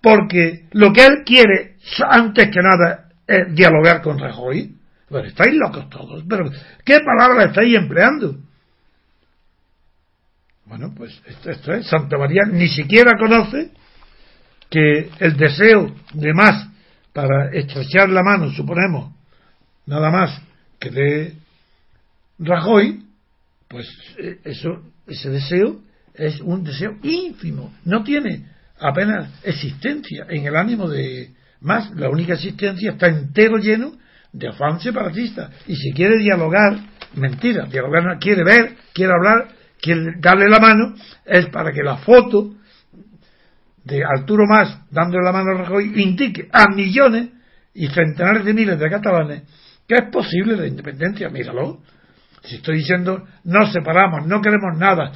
porque lo que él quiere, antes que nada, es dialogar con Rajoy. Bueno, estáis locos todos, pero ¿qué palabra estáis empleando? Bueno, pues esto es, Santa María ni siquiera conoce que el deseo de más para estrechar la mano, suponemos, nada más que de Rajoy, pues eh, eso, ese deseo es un deseo ínfimo, no tiene apenas existencia. En el ánimo de más, la única existencia está entero lleno de afán separatista y si quiere dialogar, mentira, dialogar quiere ver, quiere hablar, quiere darle la mano, es para que la foto de Arturo Más dándole la mano a Rajoy indique a millones y centenares de miles de catalanes que es posible la independencia. Míralo. Si estoy diciendo no separamos, no queremos nada,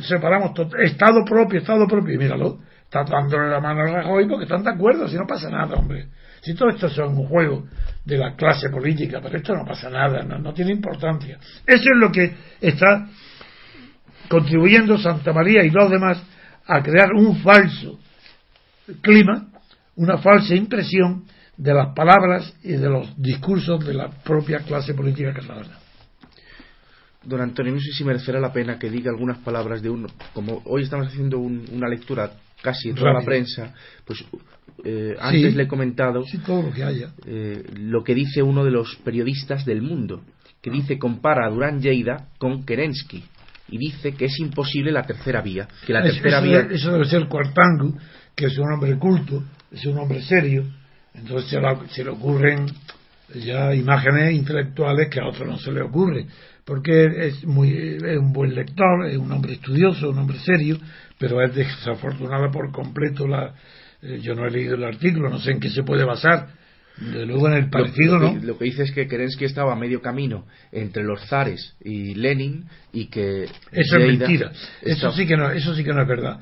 separamos todo, Estado propio, Estado propio, míralo. Está dándole la mano a Rajoy porque están de acuerdo, si no pasa nada, hombre. Si todo esto es un juego de la clase política, pero esto no pasa nada, no, no tiene importancia. Eso es lo que está contribuyendo Santa María y los demás a crear un falso clima, una falsa impresión de las palabras y de los discursos de la propia clase política catalana. Don Antonio, no sé si merecerá la pena que diga algunas palabras de uno, como hoy estamos haciendo una lectura casi en toda la prensa, pues eh, antes le he comentado todo lo, que haya. Eh, lo que dice uno de los periodistas del mundo, que dice compara a Durán Lleida con Kerensky y dice que es imposible la tercera vía. Que la tercera eso, vía... eso debe ser Cuartango, que es un hombre culto, es un hombre serio, entonces se, le ocurren ya imágenes intelectuales que a otro no se le ocurre, porque es, muy, es un buen lector, es un hombre estudioso, un hombre serio, pero es desafortunada por completo la... Eh, yo no he leído el artículo, no sé en qué se puede basar De luego en el partido, lo, ¿no? Lo que dice es que Kerensky estaba a medio camino entre los zares y Lenin y que eso es mentira. Eso sí que no, eso sí que no es verdad.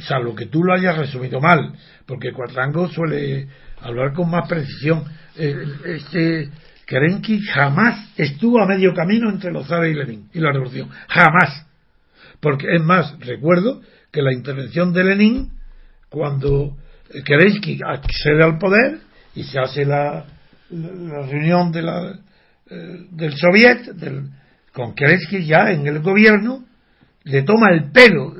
salvo que tú lo hayas resumido mal, porque Cuatrango suele hablar con más precisión. Eh, este Kerensky jamás estuvo a medio camino entre los zares y Lenin y la revolución. Jamás. Porque es más, recuerdo que la intervención de Lenin, cuando Kerensky accede al poder, y se hace la, reunión de la, eh, del Soviet, del, con Kerensky ya en el gobierno, le toma el pelo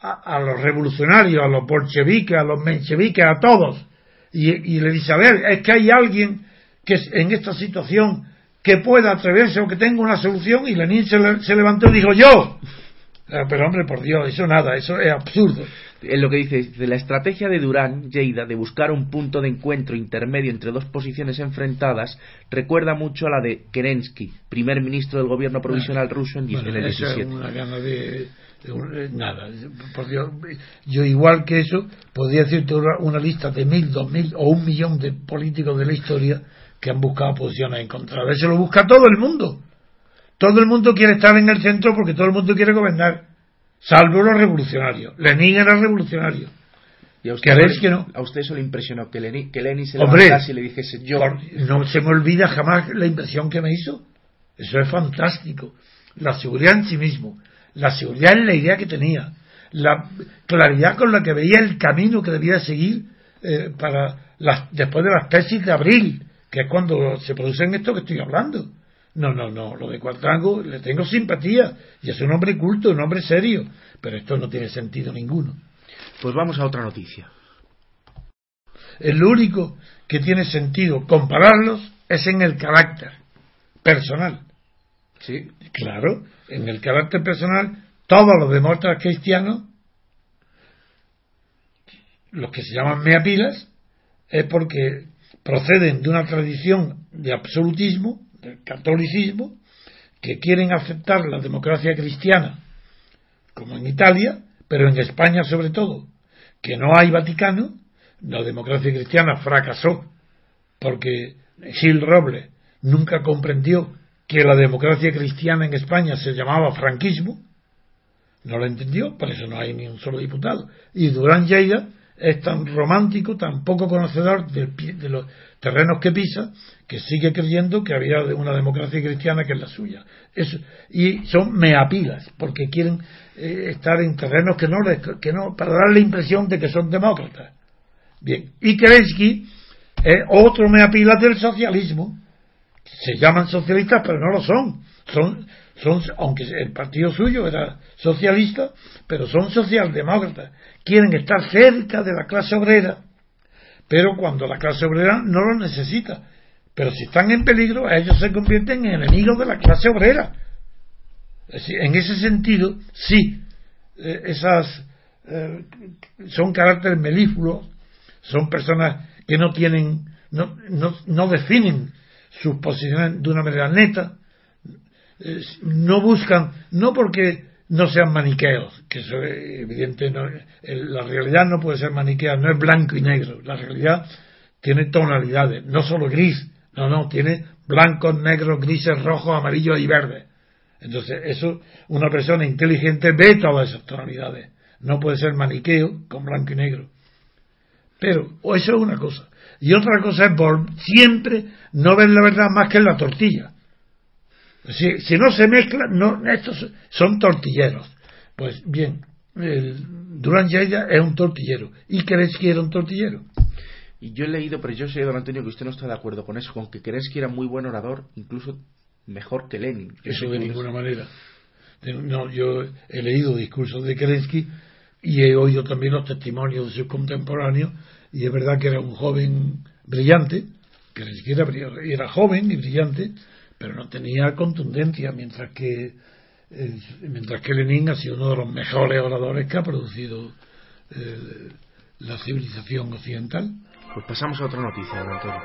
a, los revolucionarios, a los bolcheviques, a los mencheviques, a todos, y, le dice, a ver, es que hay alguien que en esta situación que pueda atreverse o que tenga una solución, y Lenin se, se levantó y dijo, yo, pero hombre, por Dios, eso nada, eso es absurdo en lo que dice, de la estrategia de Durán, Lleida, de buscar un punto de encuentro intermedio entre dos posiciones enfrentadas, recuerda mucho a la de Kerensky, primer ministro del gobierno provisional ruso en, bueno, el 17. Es una gana de, nada, por Dios, yo igual que eso, podría decirte una, lista de mil, dos mil o un millón de políticos de la historia que han buscado posiciones encontradas. Eso lo busca todo el mundo. Todo el mundo quiere estar en el centro porque todo el mundo quiere gobernar salvo los revolucionarios. Lenin era revolucionario. ¿Y a usted, que no? ¿A usted eso le impresionó? Que Lenin, que Lenin se Hombre, y le dijese yo. no se me olvida jamás la impresión que me hizo. Eso es fantástico. La seguridad en sí mismo, la seguridad en la idea que tenía, la claridad con la que veía el camino que debía seguir eh, para las, después de las tesis de abril, que es cuando se producen esto que estoy hablando. No, no, no. Lo de Cuatrango le tengo simpatía. Y es un hombre culto, un hombre serio. Pero esto no tiene sentido ninguno. Pues vamos a otra noticia. El único que tiene sentido compararlos es en el carácter personal. Sí. Claro, en el carácter personal, todos los demócratas cristianos, los que se llaman meapilas, es porque proceden de una tradición de absolutismo catolicismo que quieren aceptar la democracia cristiana, como en Italia, pero en España sobre todo, que no hay Vaticano, la democracia cristiana fracasó porque Gil Robles nunca comprendió que la democracia cristiana en España se llamaba franquismo, no lo entendió, por eso no hay ni un solo diputado. Y Durán Lleida es tan romántico, tan poco conocedor de, los terrenos que pisa, que sigue creyendo que había una democracia cristiana que es la suya. y son meapilas, porque quieren eh, estar en terrenos que no, les, que no, para dar la impresión de que son demócratas. Bien, y Kerensky es otro meapilas del socialismo. Se llaman socialistas, pero no lo son. Son, son, aunque el partido suyo era socialista, pero son socialdemócratas quieren estar cerca de la clase obrera, pero cuando la clase obrera no lo necesita. Pero si están en peligro, ellos se convierten en enemigos de la clase obrera. En ese sentido, sí, eh, esas eh, son caracteres melífulos, son personas que no tienen, no, no, no definen sus posiciones de una manera neta, no buscan, no porque no sean maniqueos, que eso es evidente, no, la realidad no puede ser maniquea, no es blanco y negro, la realidad tiene tonalidades, no solo gris, no, no, tiene blancos, negros, grises, rojos, amarillos y verdes. Entonces, eso, una persona inteligente ve todas esas tonalidades, no puede ser maniqueo con blanco y negro. Pero, o eso es una cosa. Y otra cosa es siempre no ver la verdad más que en la tortilla. Si, si no se mezcla, no, estos son tortilleros. Pues bien, el Durán Lleida es un tortillero. ¿Y Kerensky era un tortillero? Y yo he leído, pero yo sé, don Antonio, que usted no está de acuerdo con eso, con que Kerensky era muy buen orador, incluso mejor que Lenin. eso de ninguna manera. No, yo he leído discursos de Kerensky y he oído también los testimonios de sus contemporáneos, y es verdad que era un joven brillante, Kerensky era, era joven y brillante, pero no tenía contundencia, mientras que eh, mientras que Lenin ha sido uno de los mejores oradores que ha producido eh, la civilización occidental. Pues pasamos a otra noticia, don Antonio.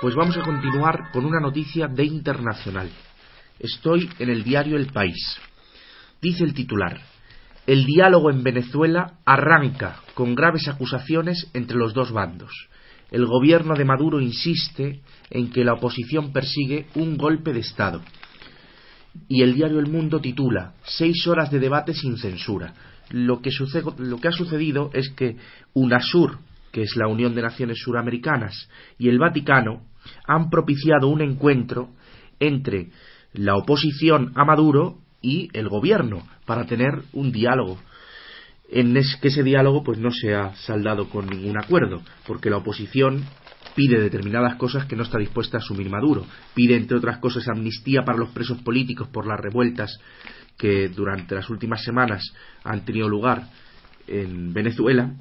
Pues vamos a continuar con una noticia de internacional. Estoy en el diario El País. Dice el titular, el diálogo en Venezuela arranca con graves acusaciones entre los dos bandos. El gobierno de Maduro insiste en que la oposición persigue un golpe de Estado. Y el diario El Mundo titula Seis horas de debate sin censura. Lo que, lo que ha sucedido es que UNASUR, que es la Unión de Naciones Suramericanas, y el Vaticano han propiciado un encuentro entre la oposición a Maduro y el gobierno para tener un diálogo. En que ese diálogo pues no se ha saldado con ningún acuerdo porque la oposición pide determinadas cosas que no está dispuesta a asumir Maduro. Pide entre otras cosas amnistía para los presos políticos por las revueltas que durante las últimas semanas han tenido lugar en Venezuela.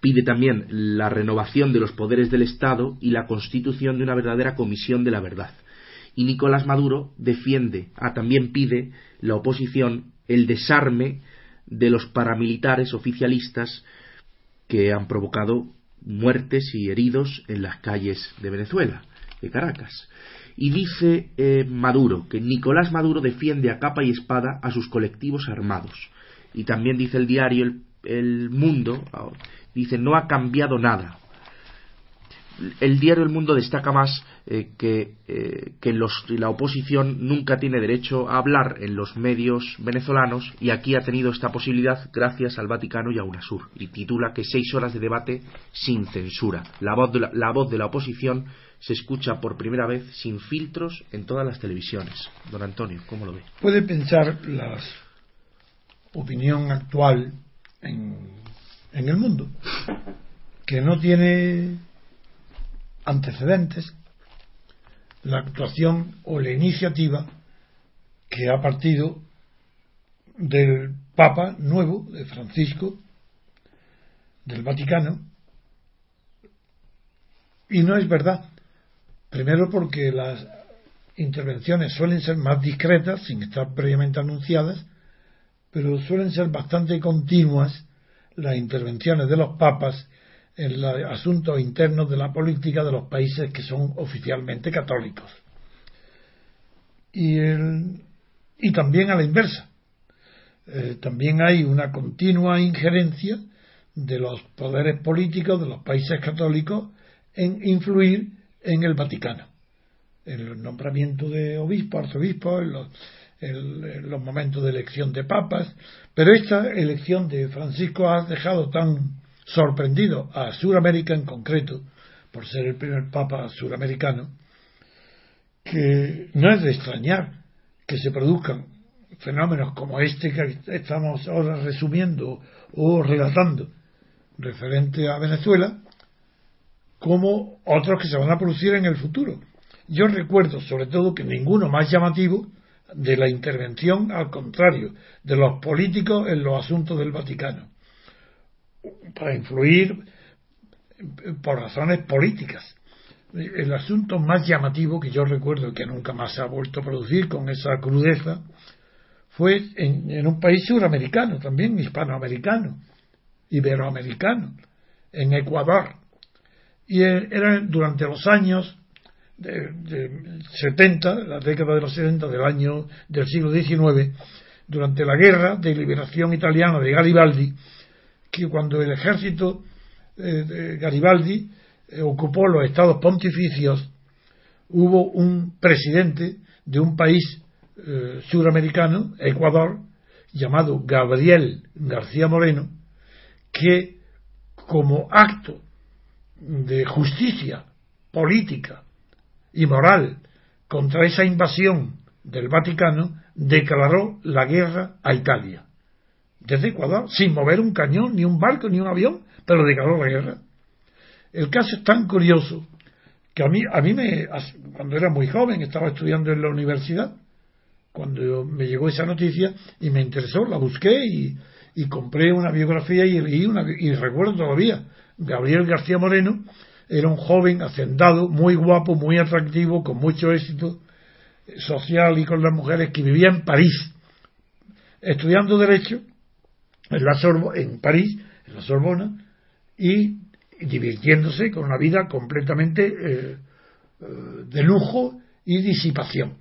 Pide también la renovación de los poderes del Estado y la constitución de una verdadera comisión de la verdad y Nicolás Maduro defiende, ah, también pide la oposición el desarme de los paramilitares oficialistas que han provocado muertes y heridos en las calles de Venezuela, de Caracas. Y dice eh, Maduro que Nicolás Maduro defiende a capa y espada a sus colectivos armados. Y también dice el diario El, el Mundo, dice no ha cambiado nada el diario El Mundo destaca más eh, que, eh, que la oposición nunca tiene derecho a hablar en los medios venezolanos y aquí ha tenido esta posibilidad gracias al Vaticano y a UNASUR y titula que seis horas de debate sin censura. La voz, de la, la voz de la oposición se escucha por primera vez sin filtros en todas las televisiones. Don Antonio, ¿cómo lo ve? Puede pensar la opinión actual en, en el mundo que no tiene antecedentes la actuación o la iniciativa que ha partido del Papa nuevo, de Francisco, del Vaticano, y no es verdad. Primero porque las intervenciones suelen ser más discretas, sin estar previamente anunciadas, pero suelen ser bastante continuas las intervenciones de los papas en los asuntos internos de la política de los países que son oficialmente católicos. Y, y también a la inversa. Eh, también hay una continua injerencia de los poderes políticos de los países católicos en influir en el Vaticano, en el nombramiento de obispos, arzobispos, en los, en los momentos de elección de papas, pero esta elección de Francisco ha dejado tan sorprendido a Suramérica en concreto, por ser el primer papa suramericano, que no es de extrañar que se produzcan fenómenos como este que estamos ahora resumiendo o relatando referente a Venezuela, como otros que se van a producir en el futuro. Yo recuerdo sobre todo que ninguno más llamativo de la intervención, al contrario, de los políticos en los asuntos del Vaticano para influir por razones políticas. El asunto más llamativo que yo recuerdo que nunca más se ha vuelto a producir con esa crudeza fue en, un país suramericano, también hispanoamericano, iberoamericano, en Ecuador. Y era durante los años de, de 70, la década de los 70 del año del siglo XIX, durante la guerra de liberación italiana de Garibaldi, que cuando el ejército eh, Garibaldi eh, ocupó los estados pontificios, hubo un presidente de un país eh, suramericano, Ecuador, llamado Gabriel García Moreno, que como acto de justicia política y moral contra esa invasión del Vaticano, declaró la guerra a Italia desde Ecuador, sin mover un cañón, ni un barco, ni un avión, pero declaró la guerra. El caso es tan curioso que a mí, a mí me, cuando era muy joven, estaba estudiando en la universidad, cuando me llegó esa noticia y me interesó, la busqué y, compré una biografía y leí una, y recuerdo todavía, Gabriel García Moreno era un joven hacendado, muy guapo, muy atractivo, con mucho éxito social y con las mujeres que vivía en París, estudiando Derecho en, la en París, en la Sorbona, y divirtiéndose con una vida completamente eh, de lujo y disipación.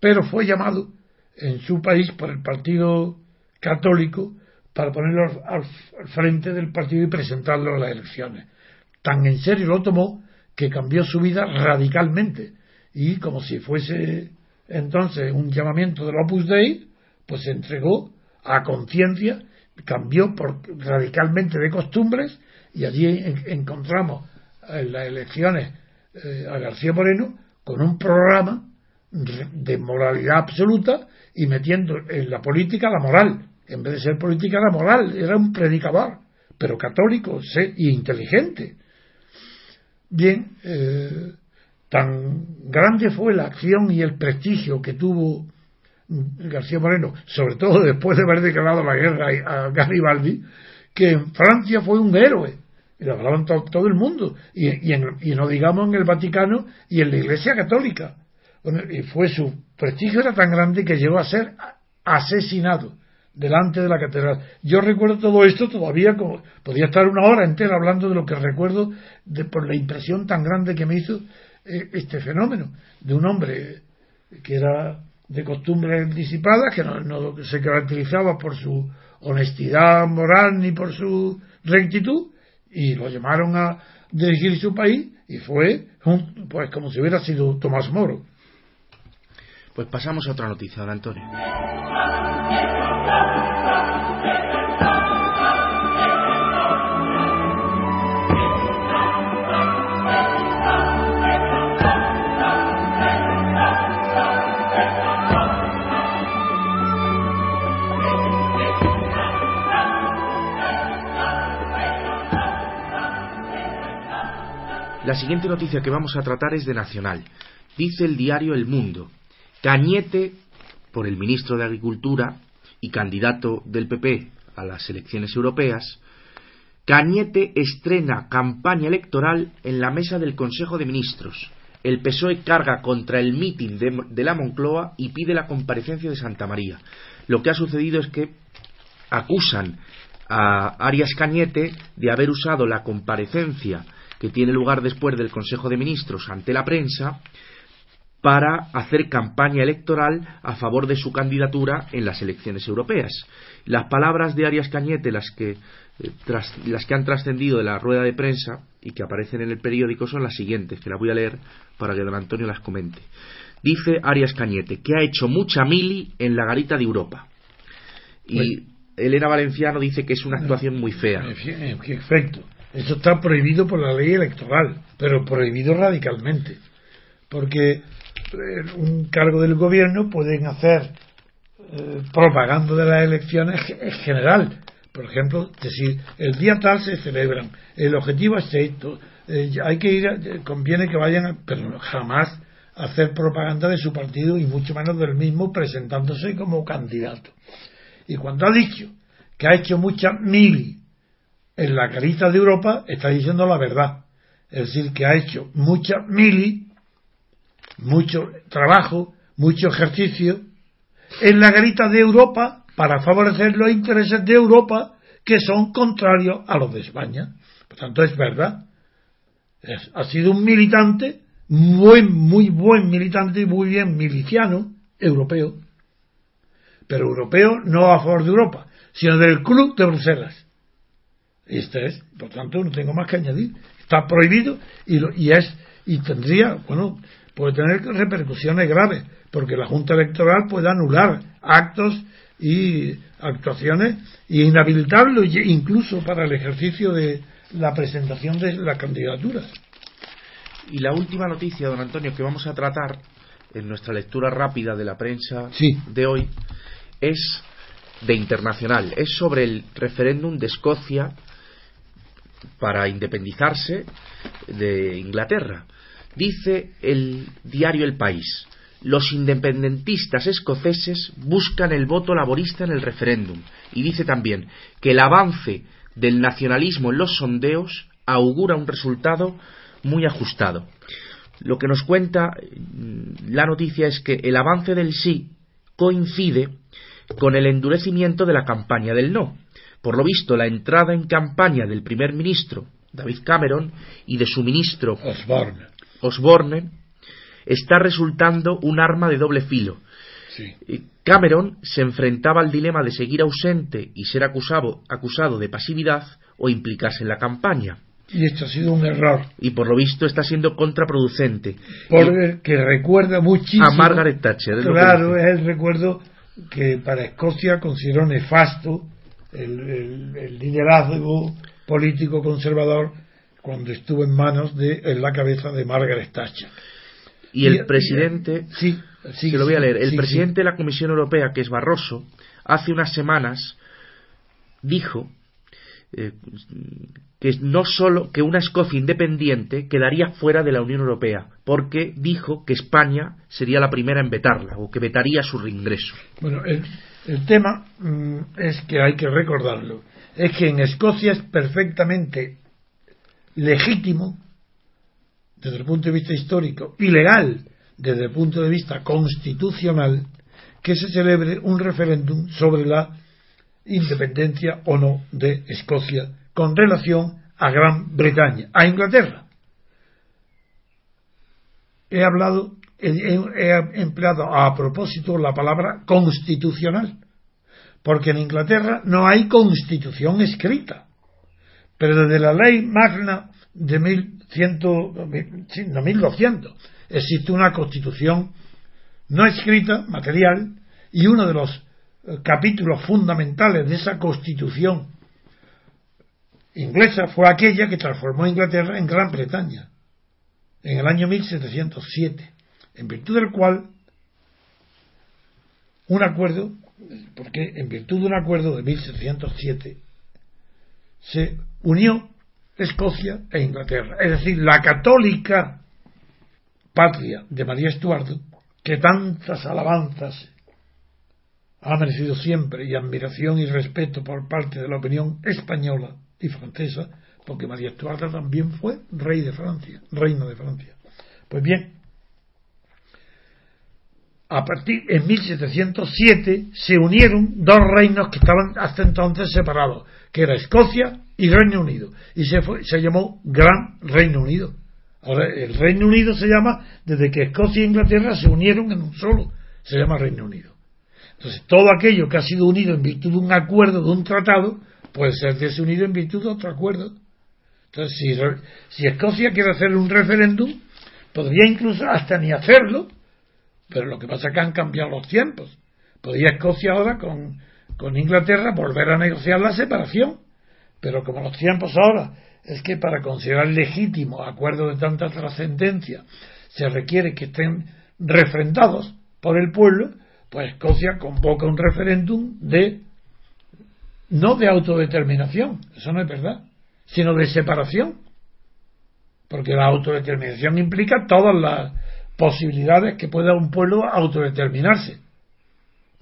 Pero fue llamado en su país por el Partido Católico para ponerlo al, frente del partido y presentarlo a las elecciones. Tan en serio lo tomó que cambió su vida radicalmente y como si fuese entonces un llamamiento del Opus Dei, pues se entregó a conciencia, cambió por, radicalmente de costumbres y allí encontramos en las elecciones eh, a García Moreno con un programa de moralidad absoluta y metiendo en la política la moral. En vez de ser política la moral, era un predicador, pero católico y inteligente. Bien, eh, tan grande fue la acción y el prestigio que tuvo García Moreno, sobre todo después de haber declarado la guerra a Garibaldi, que en Francia fue un héroe. Y lo hablaban todo el mundo. Y, y, no digamos en el Vaticano y en la Iglesia Católica. y fue su prestigio era tan grande que llegó a ser asesinado delante de la catedral. Yo recuerdo todo esto todavía como podía estar una hora entera hablando de lo que recuerdo de, por la impresión tan grande que me hizo eh, este fenómeno de un hombre que era de costumbres disipadas, que no, se caracterizaba por su honestidad moral ni por su rectitud, y lo llamaron a dirigir su país y fue pues como si hubiera sido Tomás Moro. Pues pasamos a otra noticia, don Antonio. La siguiente noticia que vamos a tratar es de Nacional. Dice el diario El Mundo. Cañete, por el ministro de Agricultura y candidato del PP a las elecciones europeas, Cañete estrena campaña electoral en la mesa del Consejo de Ministros. El PSOE carga contra el mitin de, de, la Moncloa y pide la comparecencia de Santa María. Lo que ha sucedido es que acusan a Arias Cañete de haber usado la comparecencia que tiene lugar después del Consejo de Ministros ante la prensa para hacer campaña electoral a favor de su candidatura en las elecciones europeas. Las palabras de Arias Cañete, las que, eh, las que han trascendido de la rueda de prensa y que aparecen en el periódico, son las siguientes, que las voy a leer para que don Antonio las comente. Dice Arias Cañete que ha hecho mucha mili en la garita de Europa. Y Elena Valenciano dice que es una actuación muy fea. Perfecto. Eso está prohibido por la ley electoral, pero prohibido radicalmente. Porque eh, un cargo del gobierno pueden hacer eh, propaganda de las elecciones en general. Por ejemplo, decir, el día tal se celebran, el objetivo es esto, eh, hay que ir, conviene que vayan, pero jamás hacer propaganda de su partido y mucho menos del mismo presentándose como candidato. Y cuando ha dicho que ha hecho muchas mil en la carita de Europa está diciendo la verdad. Es decir, que ha hecho mucha mili, mucho trabajo, mucho ejercicio en la garita de Europa para favorecer los intereses de Europa que son contrarios a los de España. Por tanto, es verdad. ha sido un militante, muy, muy buen militante y muy bien miliciano europeo. Pero europeo no a favor de Europa, sino del Club de Bruselas. Este es, por tanto, no tengo más que añadir. Está prohibido y, y es y tendría, bueno, puede tener repercusiones graves, porque la Junta Electoral puede anular actos y actuaciones y inhabilitarlo incluso para el ejercicio de la presentación de la candidatura. Y la última noticia, don Antonio, que vamos a tratar en nuestra lectura rápida de la prensa de hoy es de internacional, es sobre el referéndum de Escocia para independizarse de Inglaterra. Dice el diario El País, los independentistas escoceses buscan el voto laborista en el referéndum y dice también que el avance del nacionalismo en los sondeos augura un resultado muy ajustado. Lo que nos cuenta mm, la noticia es que el avance del sí coincide con el endurecimiento de la campaña del no. Por lo visto, la entrada en campaña del primer ministro David Cameron y de su ministro Osborne, Osborne está resultando un arma de doble filo. Sí. Cameron se enfrentaba al dilema de seguir ausente y ser acusado, acusado de pasividad o implicarse en la campaña. Y esto ha sido un error. Y por lo visto está siendo contraproducente. Porque recuerda muchísimo. A Margaret Thatcher. es Claro, es el recuerdo que para Escocia consideró nefasto el, el- el liderazgo político conservador cuando estuvo en manos de en la cabeza de Margaret Thatcher. Y el Y- presidente, Sí, sí, que lo voy a leer, el sí, presidente de la Comisión Europea, que es Barroso, hace unas semanas dijo eh, que no solo que una Escocia independiente quedaría fuera de la Unión Europea, porque dijo que España sería la primera en vetarla o que vetaría su reingreso. Bueno, el, el tema mm, es que hay que recordarlo. Es que en Escocia es perfectamente legítimo desde el punto de vista histórico y legal desde el punto de vista constitucional que se celebre un referéndum sobre la independencia o no de Escocia con relación a Gran Bretaña, a Inglaterra. He hablado, he, empleado a propósito la palabra constitucional, porque en Inglaterra no hay constitución escrita. Pero desde la ley magna de 1100, sí, no, 1200 existe una constitución no escrita, material, y uno de los eh, capítulos fundamentales de esa constitución inglesa fue aquella que transformó a Inglaterra en Gran Bretaña en el año 1707, en virtud del cual un acuerdo, porque en virtud de un acuerdo de 1707 se unió Escocia e Inglaterra, es decir, la católica patria de María Estuardo, que tantas alabanzas ha merecido siempre y admiración y respeto por parte de la opinión española y francesa, porque María Estuardo también fue rey de Francia, reina de Francia. Pues bien, a partir en 1707 se unieron dos reinos que estaban hasta entonces separados, que era Escocia y Reino Unido, y se, fue- se llamó Gran Reino Unido. Ahora, el Reino Unido se llama, desde que Escocia e Inglaterra se unieron en un solo, se llama Reino Unido. Entonces, todo aquello que ha sido unido en virtud de un acuerdo, de un tratado, puede ser desunido en virtud de otro acuerdo. Entonces, si, si Escocia quiere hacer un referéndum, podría incluso hasta ni hacerlo, pero lo que pasa es que han cambiado los tiempos. Podría Escocia ahora con, con Inglaterra volver a negociar la separación, pero como los tiempos ahora es que para considerar legítimo acuerdos de tanta trascendencia se requiere que estén refrendados por el pueblo, pues Escocia convoca un referéndum de no de autodeterminación, eso no es verdad, sino de separación, porque la autodeterminación implica todas las posibilidades que pueda un pueblo autodeterminarse.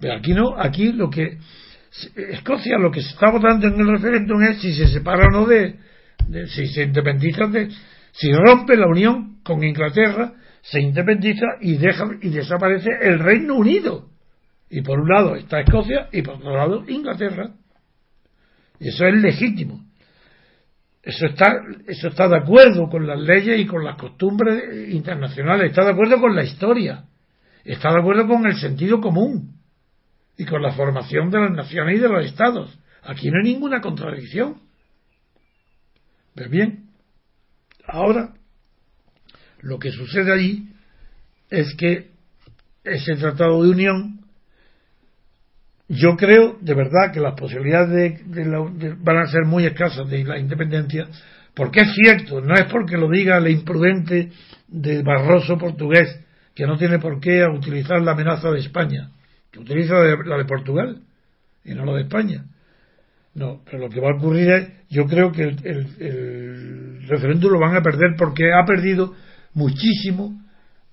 Pero aquí no, aquí lo que Escocia lo que se está votando en el referéndum es si se separa o no de, si se independiza de si rompe la unión con Inglaterra, se independiza y deja y desaparece el Reino Unido. Y por un lado está Escocia y por otro lado Inglaterra. Y eso es legítimo. Eso está, eso está de acuerdo con las leyes y con las costumbres internacionales, está de acuerdo con la historia, está de acuerdo con el sentido común y con la formación de las naciones y de los estados. Aquí no hay ninguna contradicción. Pues bien, ahora lo que sucede allí es que ese tratado de unión, yo creo de verdad que las posibilidades de, la- van a ser muy escasas de la independencia, porque es cierto, no es porque lo diga el imprudente de Barroso portugués, que no tiene por qué utilizar la amenaza de España, que utiliza la de Portugal y no la de España. No, pero lo que va a ocurrir es, yo creo que el, el- el referéndum lo van a perder porque ha perdido muchísimo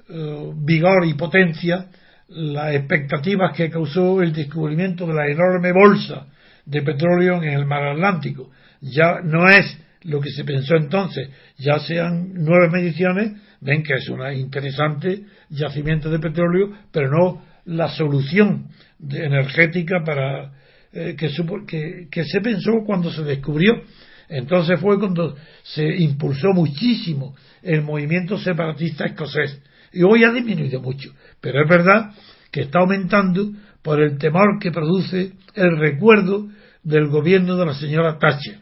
eh, vigor y potencia las expectativas que causó el descubrimiento de la enorme bolsa de petróleo en el mar Atlántico. Ya no es lo que se pensó entonces, ya sean nueve mediciones, ven que es un interesante yacimiento de petróleo, pero no la solución energética para eh, que, supo- que se pensó cuando se descubrió. Entonces fue cuando se impulsó muchísimo el movimiento separatista escocés. y hoy ha disminuido mucho. Pero es verdad que está aumentando por el temor que produce el recuerdo del gobierno de la señora Thatcher.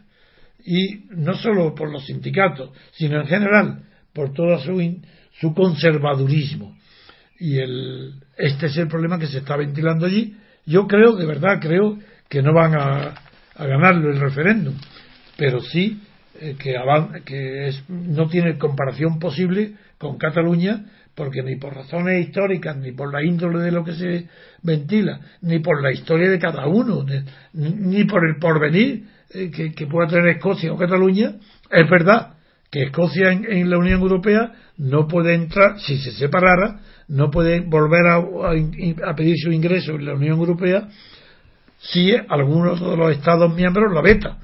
Y no solo por los sindicatos, sino en general por todo su, su conservadurismo. Y el, este es el problema que se está ventilando allí. Yo creo, de verdad, creo que no van a, a ganarlo el referéndum, pero sí eh, que, que es, no tiene comparación posible con Cataluña, porque ni por razones históricas, ni por la índole de lo que se ventila, ni por la historia de cada uno, ni, por el porvenir eh, que, pueda tener Escocia o Cataluña, es verdad que Escocia en, la Unión Europea no puede entrar, si se separara, no puede volver a, a pedir su ingreso en la Unión Europea si algunos de los Estados miembros la veta.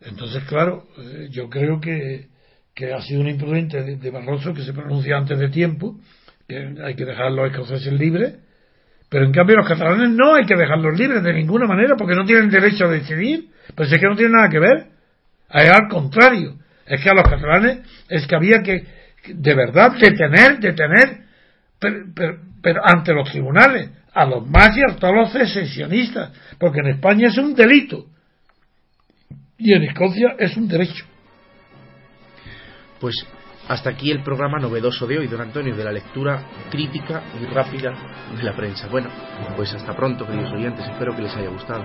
Entonces, claro, eh, yo creo que, ha sido un imprudente de, Barroso que se pronuncia antes de tiempo, que hay que dejar a los escoceses libres, pero en cambio los catalanes no hay que dejarlos libres de ninguna manera porque no tienen derecho a decidir. Pues es que no tiene nada que ver. Es al contrario. Es que a los catalanes es que había que de verdad detener, detener, pero ante los tribunales, a los más y a todos los secesionistas, porque en España es un delito y en Escocia es un derecho. Pues hasta aquí el programa novedoso de hoy, don Antonio, de la lectura crítica y rápida de la prensa. Bueno, pues hasta pronto, queridos oyentes, espero que les haya gustado.